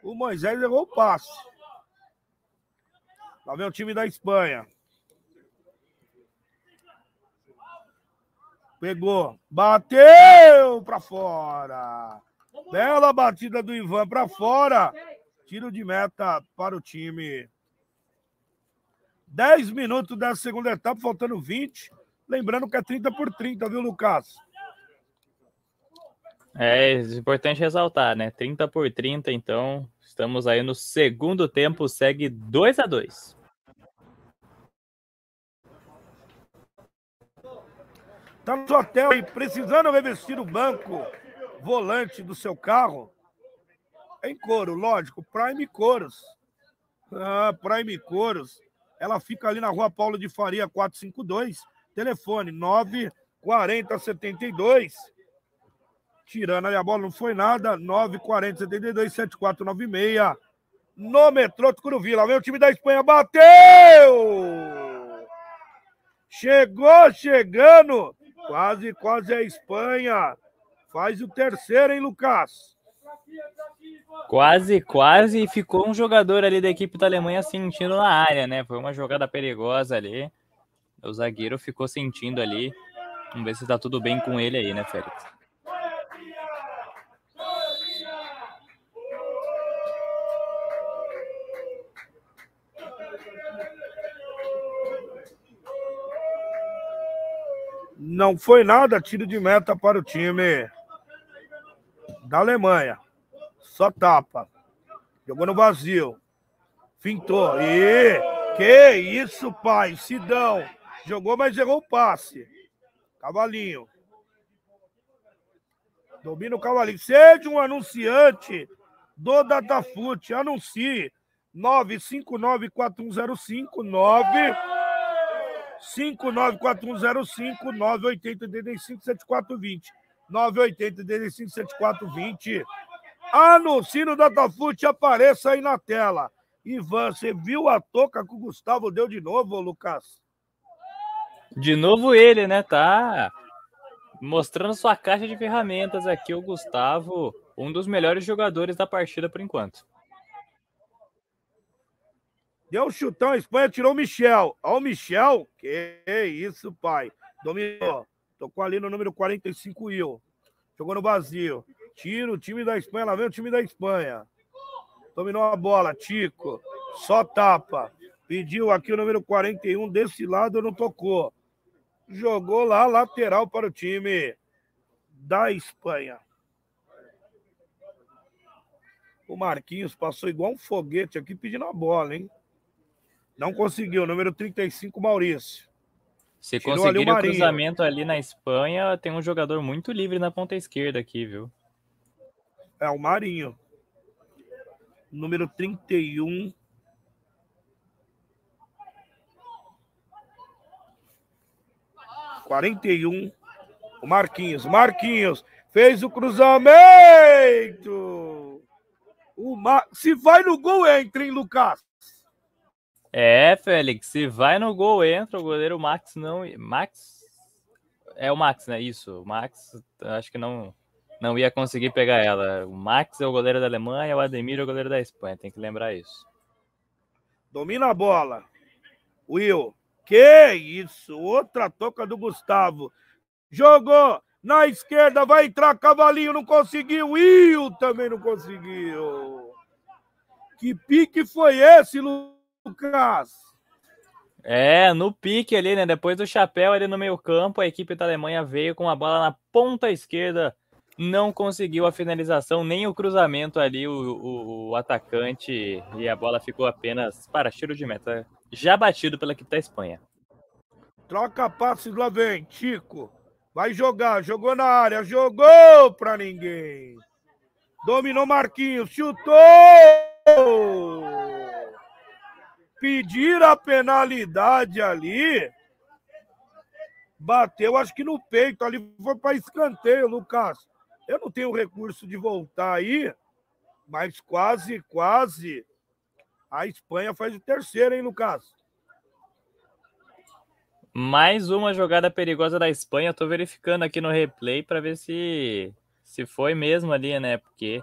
O Moisés levou o passe. Lá vem o time da Espanha. Pegou. Bateu para fora. Bela batida do Ivan para fora. Tiro de meta para o time. 10 minutos da segunda etapa, faltando 20. Lembrando que é 30 por 30, viu, Lucas? É, é importante ressaltar, né? 30 por 30, então estamos aí no segundo tempo, segue 2 a 2 Tá no hotel aí, precisando revestir o banco volante do seu carro? Em couro, lógico, Prime Coros. Ah, Prime Coros. Ela fica ali na rua Paulo de Faria 452. Telefone 94072. Tirando ali a bola, não foi nada. 94072 7496. No metrô Tucuruvila. Vem o time da Espanha, bateu! Chegou chegando. Quase, quase a Espanha. Faz o terceiro, hein, Lucas? Quase, quase ficou um jogador ali da equipe da Alemanha sentindo na área, né? Foi uma jogada perigosa ali. O zagueiro ficou sentindo ali. Vamos ver se tá tudo bem com ele aí, né, Félix? Não foi nada tiro de meta para o time da Alemanha. Só tapa. Jogou no vazio. Fintou. E que isso, pai. Sidão. Jogou, mas errou o passe. Cavalinho. Domina o Cavalinho. Seja um anunciante do Datafute. Anuncie. 9594105 9 594105 980 85 7420 980 85 7420 Anuncie no Datafute, apareça aí na tela. Ivan, você viu a toca que o Gustavo deu de novo, Lucas? De novo ele, né? Tá mostrando sua caixa de ferramentas aqui, o Gustavo, um dos melhores jogadores da partida por enquanto. Deu um chutão, a Espanha tirou o Michel. Ó, o Michel. Que isso, pai. Dominou. Tocou ali no número 45, Will. Jogou no vazio. Tira o time da Espanha. Lá vem o time da Espanha. Dominou a bola. Tico. Só tapa. Pediu aqui o número 41. Desse lado não tocou. Jogou lá lateral para o time da Espanha. O Marquinhos passou igual um foguete aqui pedindo a bola, hein? Não conseguiu. Número 35, Maurício. Se Tirou conseguir o, o cruzamento ali na Espanha, tem um jogador muito livre na ponta esquerda aqui, viu? É o Marinho. Número 31. Quarenta e um, o Marquinhos. Marquinhos fez o cruzamento. O Mar... Se vai no gol, entra, hein, Lucas? É, Félix, se vai no gol, entra o goleiro Max não. Max? É o Max, né? Isso. O Max, acho que não, não ia conseguir pegar ela. O Max é o goleiro da Alemanha, o Ademir é o goleiro da Espanha. Tem que lembrar isso. Domina a bola. Will. Que isso? Outra toca do Gustavo. Jogou na esquerda, vai entrar Cavalinho, não conseguiu. Will também não conseguiu. Que pique foi esse, Lu? Lucas. É, no pique ali, né? Depois do chapéu ali no meio campo, a equipe da Alemanha veio com a bola na ponta esquerda não conseguiu a finalização, nem o cruzamento ali, o, o, o atacante, e a bola ficou apenas para tiro de meta, já batido pela equipe da Espanha. Troca passes lá vem, Chico. Vai jogar, jogou na área, jogou pra ninguém. Dominou Marquinhos, chutou! Pedir a penalidade ali. Bateu, acho que no peito, ali foi para escanteio, Lucas. Eu não tenho recurso de voltar aí, mas quase, quase. A Espanha faz o terceiro, hein, Lucas? Mais uma jogada perigosa da Espanha. Tô verificando aqui no replay para ver se se foi mesmo ali, né? Porque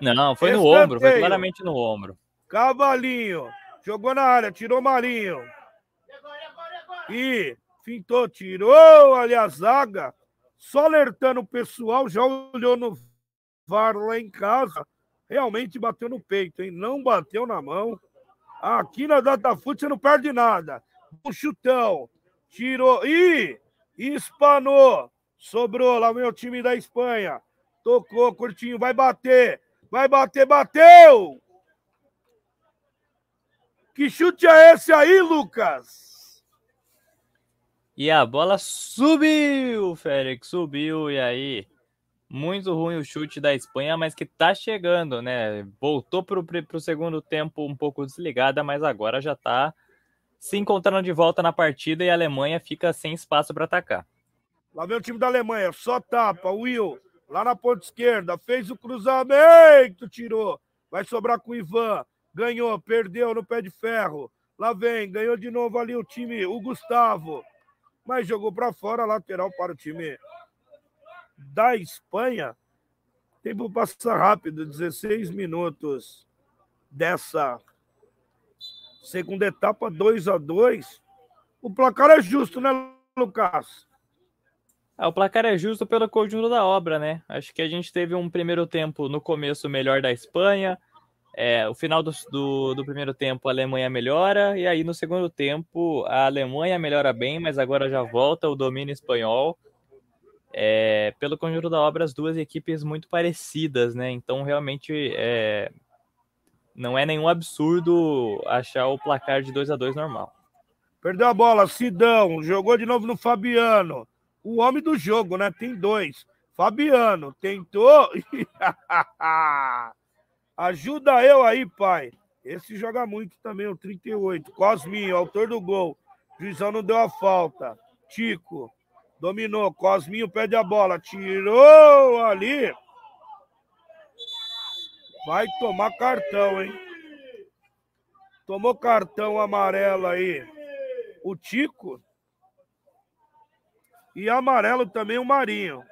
não, foi no ombro, foi claramente no ombro. Cavalinho jogou na área, tirou Marinho. E fintou, tirou ali a zaga. Só alertando o pessoal, já olhou no VAR lá em casa. Realmente bateu no peito, hein? Não bateu na mão. Aqui na Datafute você não perde nada. Um chutão. Tirou. Ih! Espanou. Sobrou lá o meu time da Espanha. Tocou, curtinho. Vai bater. Vai bater, bateu! Que chute é esse aí, Lucas? E a bola subiu, Félix, subiu. E aí, muito ruim o chute da Espanha, mas que tá chegando, né? Voltou pro, pro segundo tempo um pouco desligada, mas agora já tá se encontrando de volta na partida e a Alemanha fica sem espaço para atacar. Lá vem o time da Alemanha, só tapa, Will, lá na ponta esquerda, fez o cruzamento, tirou. Vai sobrar com o Ivan, ganhou, perdeu no pé de ferro. Lá vem, ganhou de novo ali o time, o Gustavo mas jogou para fora, lateral para o time da Espanha. Tempo passa rápido, 16 minutos dessa segunda etapa, 2 a 2 O placar é justo, né, Lucas? É, o placar é justo pelo conjunto da obra, né? Acho que a gente teve um primeiro tempo no começo melhor da Espanha, é, o final do, do, do, primeiro tempo a Alemanha melhora, e aí no segundo tempo a Alemanha melhora bem, mas agora já volta o domínio espanhol. É, pelo conjunto da obra, as duas equipes muito parecidas, né? Então realmente é, não é nenhum absurdo achar o placar de 2 a 2 normal. Perdeu a bola, Sidão, jogou de novo no Fabiano. O homem do jogo, né? Tem dois. Fabiano tentou. Ajuda eu aí, pai. Esse joga muito também, o 38. Cosminho, autor do gol. Juizão não deu a falta. Tico. Dominou. Cosminho pede a bola. Tirou ali. Vai tomar cartão, hein? Tomou cartão amarelo aí. O Tico. E amarelo também o Marinho.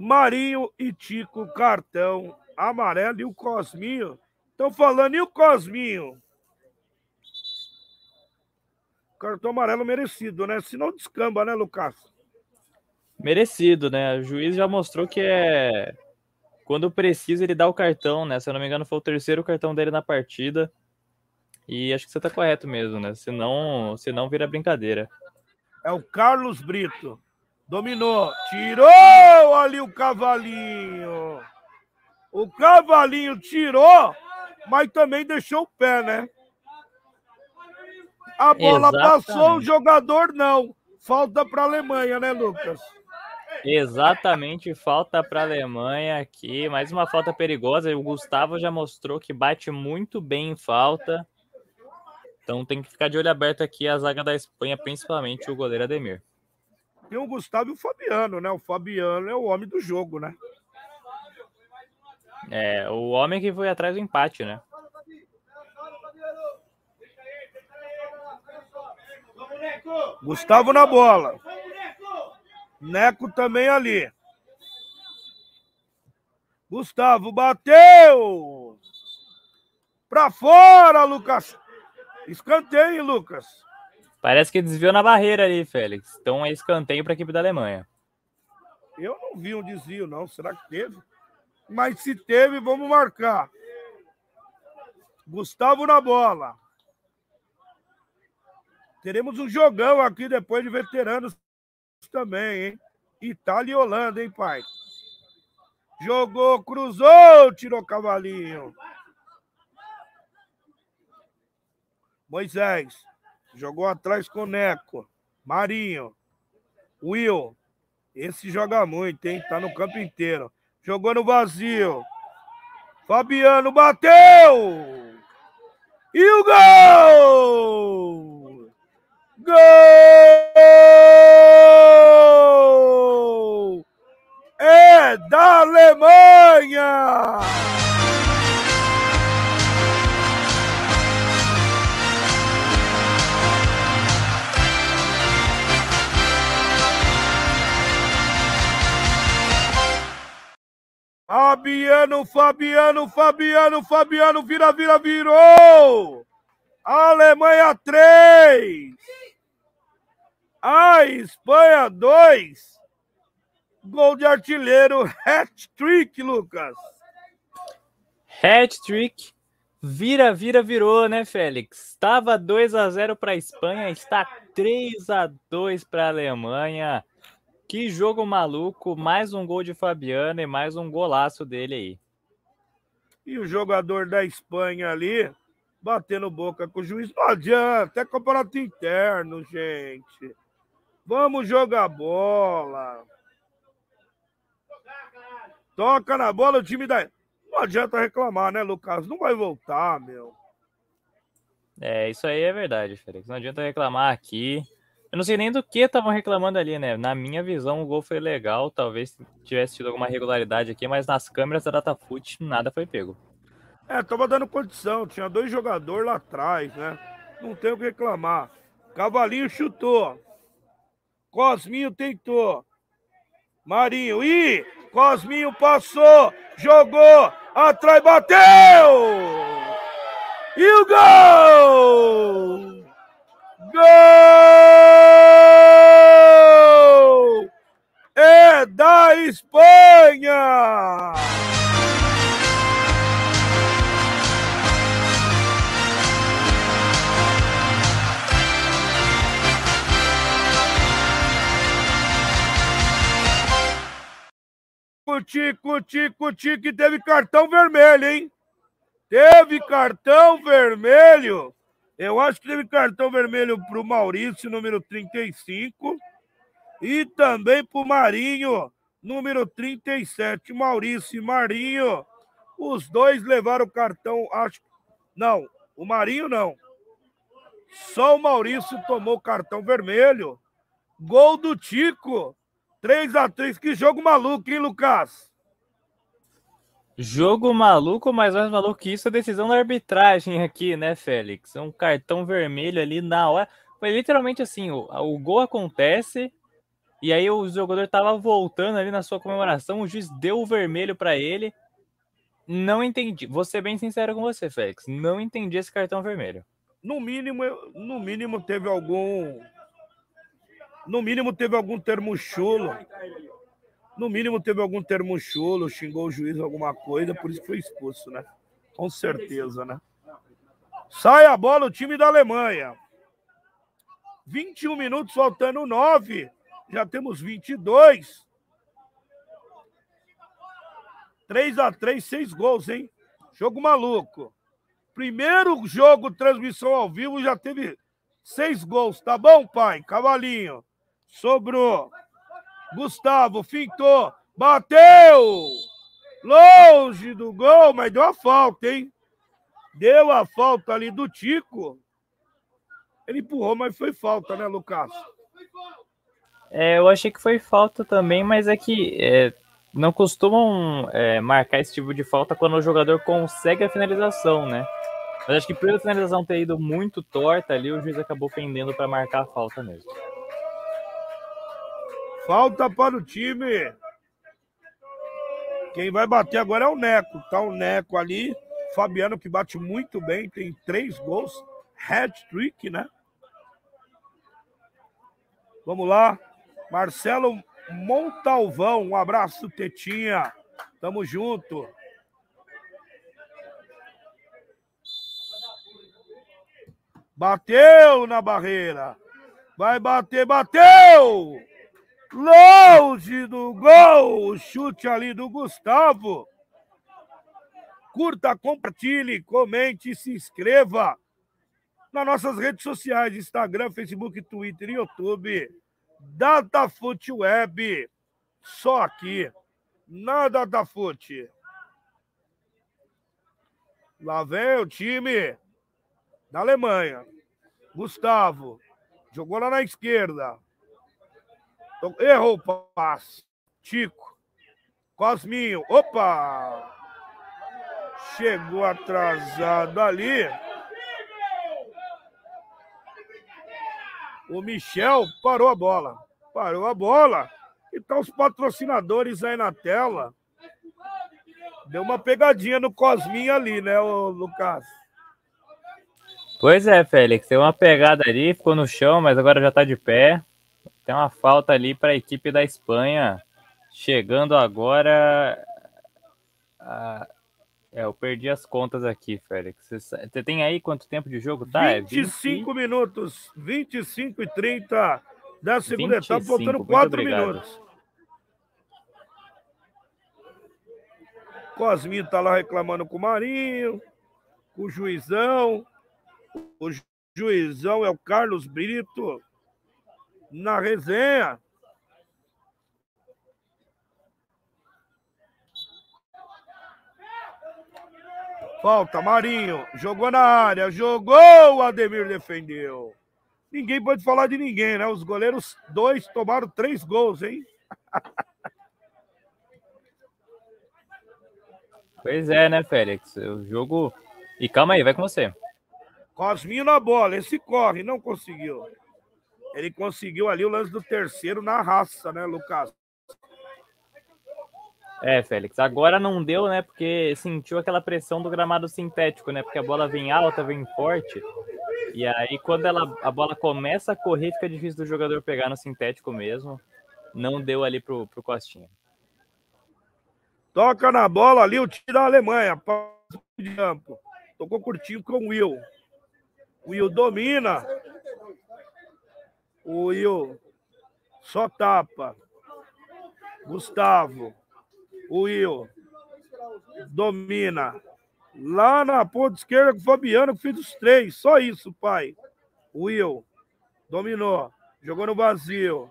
Marinho e Tico, cartão amarelo. E o Cosminho? Estão falando, e o Cosminho? Cartão amarelo merecido, né? Se não descamba, né, Lucas? Merecido, né? O juiz já mostrou que é. Quando precisa, ele dá o cartão, né? Se eu não me engano, foi o terceiro cartão dele na partida. E acho que você tá correto mesmo, né? Senão, senão vira brincadeira. É o Carlos Brito. Dominou. Tirou ali o cavalinho. O cavalinho tirou, mas também deixou o pé, né? A bola Exatamente. passou, o jogador não. Falta para a Alemanha, né, Lucas? Exatamente, falta para a Alemanha aqui. Mais uma falta perigosa. O Gustavo já mostrou que bate muito bem em falta. Então tem que ficar de olho aberto aqui a zaga da Espanha, principalmente o goleiro Ademir tem o Gustavo e o Fabiano, né? O Fabiano é o homem do jogo, né? É, o homem que foi atrás do empate, né? Gustavo na bola. Neco também ali. Gustavo bateu! Pra fora, Lucas! Escanteio, Lucas. Parece que desviou na barreira ali, Félix. Então é escanteio para a equipe da Alemanha. Eu não vi um desvio, não. Será que teve? Mas se teve, vamos marcar. Gustavo na bola. Teremos um jogão aqui depois de veteranos também, hein? Itália e Holanda, hein, pai? Jogou, cruzou, tirou cavalinho. Moisés. Jogou atrás com Neco. Marinho. Will. Esse joga muito, hein? Tá no campo inteiro. Jogou no vazio. Fabiano bateu! E o gol! Gol! É da Alemanha! Fabiano, Fabiano, Fabiano, Fabiano, vira, vira, virou! Alemanha 3! A Espanha 2! Gol de artilheiro, hat-trick, Lucas! Hat-trick, vira, vira, virou, né, Félix? Estava 2 a 0 para a Espanha, está 3 a 2 para a Alemanha. Que jogo maluco, mais um gol de Fabiano e mais um golaço dele aí. E o jogador da Espanha ali, batendo boca com o juiz. Não adianta, é campeonato interno, gente. Vamos jogar bola. Toca na bola o time da. Não adianta reclamar, né, Lucas? Não vai voltar, meu. É, isso aí é verdade, Félix. Não adianta reclamar aqui. Eu não sei nem do que estavam reclamando ali, né? Na minha visão, o gol foi legal. Talvez tivesse tido alguma regularidade aqui, mas nas câmeras da Datafoot nada foi pego. É, tava dando condição. Tinha dois jogadores lá atrás, né? Não tem o que reclamar. Cavalinho chutou. Cosminho tentou. Marinho. Ih! Cosminho passou. Jogou. Atrás, bateu! E o gol! Gol! É da Espanha! Tico, tico, tico, que teve cartão vermelho, hein? Teve cartão vermelho. Eu acho que teve cartão vermelho para o Maurício, número 35, e também para o Marinho, número 37. Maurício e Marinho, os dois levaram cartão, acho. Não, o Marinho não. Só o Maurício tomou cartão vermelho. Gol do Tico. 3 a 3 Que jogo maluco, hein, Lucas? Jogo maluco, mas mais maluco que isso, a decisão da arbitragem aqui, né, Félix? Um cartão vermelho ali na hora. Foi literalmente assim: o, o gol acontece, e aí o jogador tava voltando ali na sua comemoração, o juiz deu o vermelho para ele. Não entendi. Vou ser bem sincero com você, Félix. Não entendi esse cartão vermelho. No mínimo, no mínimo teve algum. No mínimo teve algum termo chulo no mínimo teve algum termo chulo, xingou o juiz alguma coisa, por isso foi expulso, né? Com certeza, né? Sai a bola o time da Alemanha. 21 minutos, faltando 9. Já temos 22. 3 a 3 6 gols, hein? Jogo maluco. Primeiro jogo, transmissão ao vivo, já teve seis gols. Tá bom, pai? Cavalinho. Sobrou. Gustavo fintou, bateu! Longe do gol, mas deu a falta, hein? Deu a falta ali do Tico. Ele empurrou, mas foi falta, né, Lucas? É, eu achei que foi falta também, mas é que é, não costumam é, marcar esse tipo de falta quando o jogador consegue a finalização, né? Mas acho que pela finalização ter ido muito torta ali, o juiz acabou pendendo para marcar a falta mesmo. Falta para o time. Quem vai bater agora é o Neco. Tá o Neco ali. Fabiano que bate muito bem, tem três gols. Hat-trick, né? Vamos lá. Marcelo Montalvão, um abraço, Tetinha. Tamo junto. Bateu na barreira. Vai bater, bateu! Longe do gol! Chute ali do Gustavo. Curta, compartilhe, comente, se inscreva nas nossas redes sociais: Instagram, Facebook, Twitter e YouTube. Datafute Web. Só aqui, na Datafute. Lá vem o time da Alemanha. Gustavo. Jogou lá na esquerda. Errou o passe. Tico. Cosminho. Opa! Chegou atrasado ali. O Michel parou a bola. Parou a bola. E tá os patrocinadores aí na tela. Deu uma pegadinha no Cosminho ali, né, Lucas? Pois é, Félix. Tem uma pegada ali, ficou no chão, mas agora já tá de pé. Tem uma falta ali para a equipe da Espanha. Chegando agora. A... É, eu perdi as contas aqui, Félix. Você tem aí quanto tempo de jogo? Tá? 25 é 20... minutos, 25 e 30 da segunda 25, etapa, faltando 4 minutos. Cosminho tá lá reclamando com o Marinho, com o juizão. O juizão é o Carlos Brito na resenha. Falta, Marinho. Jogou na área. Jogou, o Ademir defendeu. Ninguém pode falar de ninguém, né? Os goleiros dois tomaram três gols, hein? Pois é, né, Félix? O jogo. E calma aí, vai com você. Cosminho na bola. Esse corre, não conseguiu. Ele conseguiu ali o lance do terceiro na raça, né, Lucas? É, Félix, agora não deu, né? Porque sentiu aquela pressão do gramado sintético, né? Porque a bola vem alta, vem forte. E aí, quando ela, a bola começa a correr, fica difícil do jogador pegar no sintético mesmo. Não deu ali pro, pro Costinha. Toca na bola ali o time da Alemanha. De campo. Tocou curtinho com o Will. O Will domina. O Will só tapa. Gustavo. O Will domina. Lá na ponta esquerda com o Fabiano, que fez os três. Só isso, pai. O Will dominou. Jogou no vazio.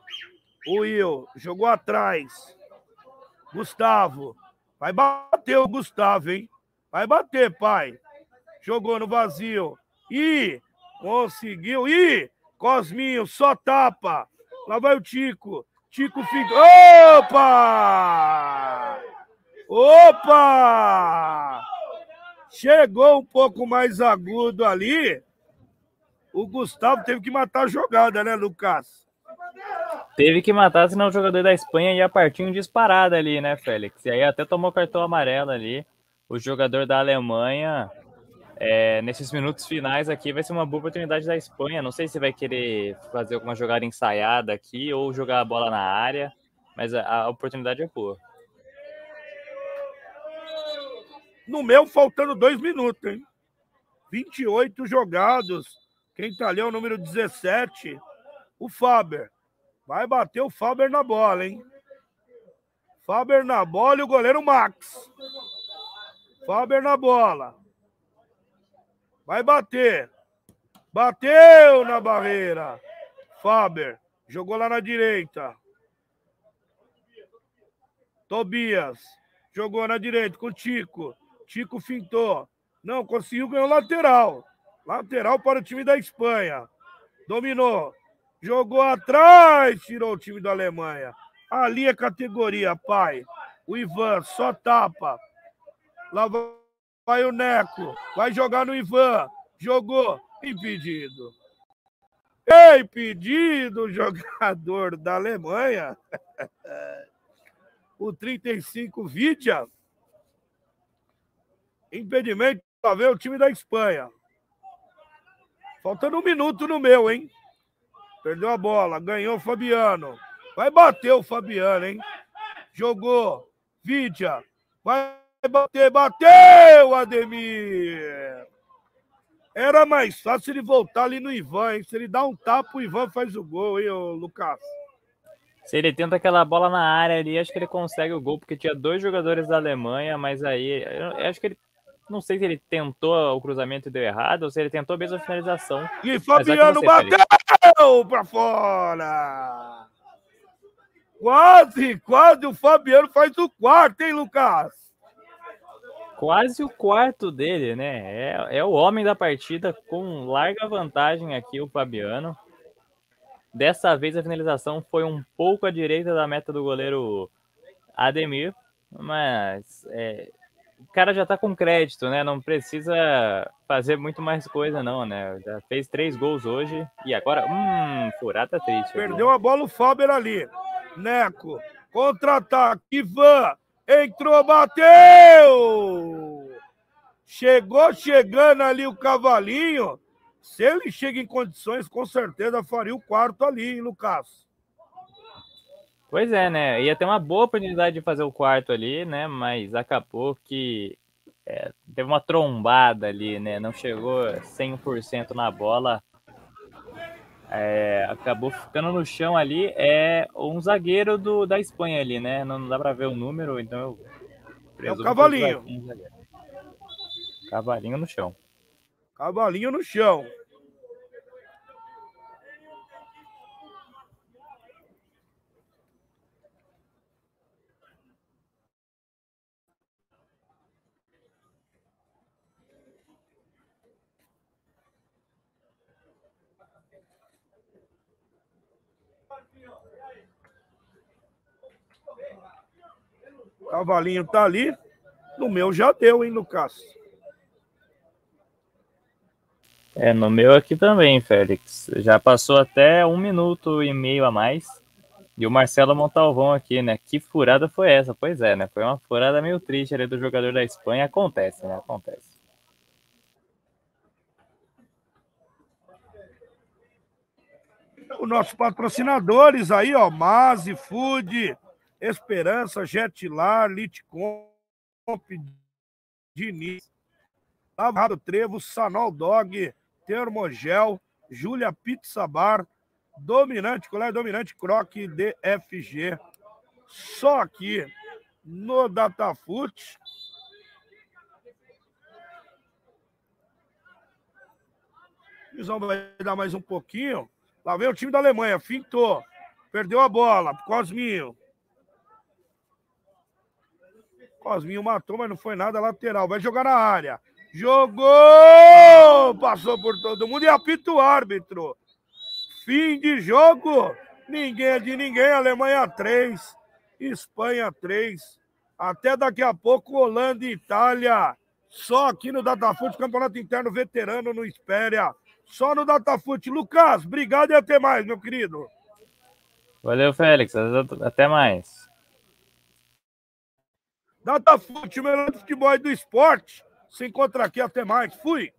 O Will jogou atrás. Gustavo. Vai bater o Gustavo, hein? Vai bater, pai. Jogou no vazio. E conseguiu. E Cosminho, só tapa. Lá vai o Tico. Tico fica. Opa! Opa! Chegou um pouco mais agudo ali. O Gustavo teve que matar a jogada, né, Lucas? Teve que matar, senão o jogador da Espanha ia partir um disparado ali, né, Félix? E aí até tomou cartão amarelo ali. O jogador da Alemanha é, nesses minutos finais aqui vai ser uma boa oportunidade da Espanha. Não sei se vai querer fazer alguma jogada ensaiada aqui ou jogar a bola na área, mas a, a oportunidade é boa. No meu, faltando dois minutos, hein? 28 jogados. Quem tá ali é o número 17, o Faber. Vai bater o Faber na bola, hein? Faber na bola e o goleiro Max. Faber na bola. Vai bater. Bateu na barreira. Faber. Jogou lá na direita. Tobias. Jogou na direita com o Tico. Tico fintou. Não, conseguiu ganhar o lateral. Lateral para o time da Espanha. Dominou. Jogou atrás. Tirou o time da Alemanha. Ali é categoria, pai. O Ivan só tapa. Lá vai Vai o Neco. Vai jogar no Ivan. Jogou. Impedido. Impedido, jogador da Alemanha. o 35 Vidia. Impedimento para ver o time da Espanha. Faltando um minuto no meu, hein? Perdeu a bola, ganhou o Fabiano. Vai bater o Fabiano, hein? Jogou. Vidia. Vai bater, bateu, Ademir! Era mais fácil ele voltar ali no Ivan, hein? Se ele dá um tapa, o Ivan faz o gol, hein, ô Lucas? Se ele tenta aquela bola na área ali, acho que ele consegue o gol, porque tinha dois jogadores da Alemanha, mas aí eu acho que ele. Não sei se ele tentou o cruzamento e deu errado, ou se ele tentou mesmo a finalização. E Fabiano bateu pra fora! Quase, quase o Fabiano faz o quarto, hein, Lucas? Quase o quarto dele, né? É, é o homem da partida com larga vantagem aqui, o Fabiano. Dessa vez a finalização foi um pouco à direita da meta do goleiro Ademir, mas é, o cara já tá com crédito, né? Não precisa fazer muito mais coisa, não, né? Já fez três gols hoje e agora, hum, furada triste. Perdeu a bola o Faber ali. Neco, contra-ataque, Ivan, entrou, bateu! Chegou chegando ali o cavalinho se ele chega em condições, com certeza faria o quarto ali, hein, Lucas? Pois é, né? Ia ter uma boa oportunidade de fazer o quarto ali, né? Mas acabou que é, teve uma trombada ali, né? Não chegou 100% na bola. É, acabou ficando no chão ali. É um zagueiro do, da Espanha ali, né? Não, não dá para ver o número, então eu. É o cavalinho. Cavalinho no chão. Cavalinho no chão. Cavalinho tá ali. No meu já deu, hein, Lucas? É, no meu aqui também, Félix. Já passou até um minuto e meio a mais. E o Marcelo Montalvão aqui, né? Que furada foi essa? Pois é, né? Foi uma furada meio triste ali do jogador da Espanha. Acontece, né? Acontece. Os nossos patrocinadores aí, ó. Mazi Food, Esperança, Jetlar, Litcomp, Diniz, Lavado Trevo, Sanol Dog, Termogel, Júlia Pizza Bar, Dominante, Colégio Dominante Croque DFG. Só aqui no Datafoot. Visão vai dar mais um pouquinho. Lá vem o time da Alemanha, fintou. Perdeu a bola, Cosminho. Cosminho matou, mas não foi nada lateral. Vai jogar na área. Jogou! Passou por todo mundo e apita o árbitro. Fim de jogo. Ninguém é de ninguém. Alemanha 3, Espanha 3. Até daqui a pouco, Holanda e Itália. Só aqui no Datafute, Campeonato Interno Veterano no Espéria. Só no Datafute. Lucas, obrigado e até mais, meu querido. Valeu, Félix. Até mais. Datafute, o melhor futebol do esporte. Se encontra aqui, até mais. Fui!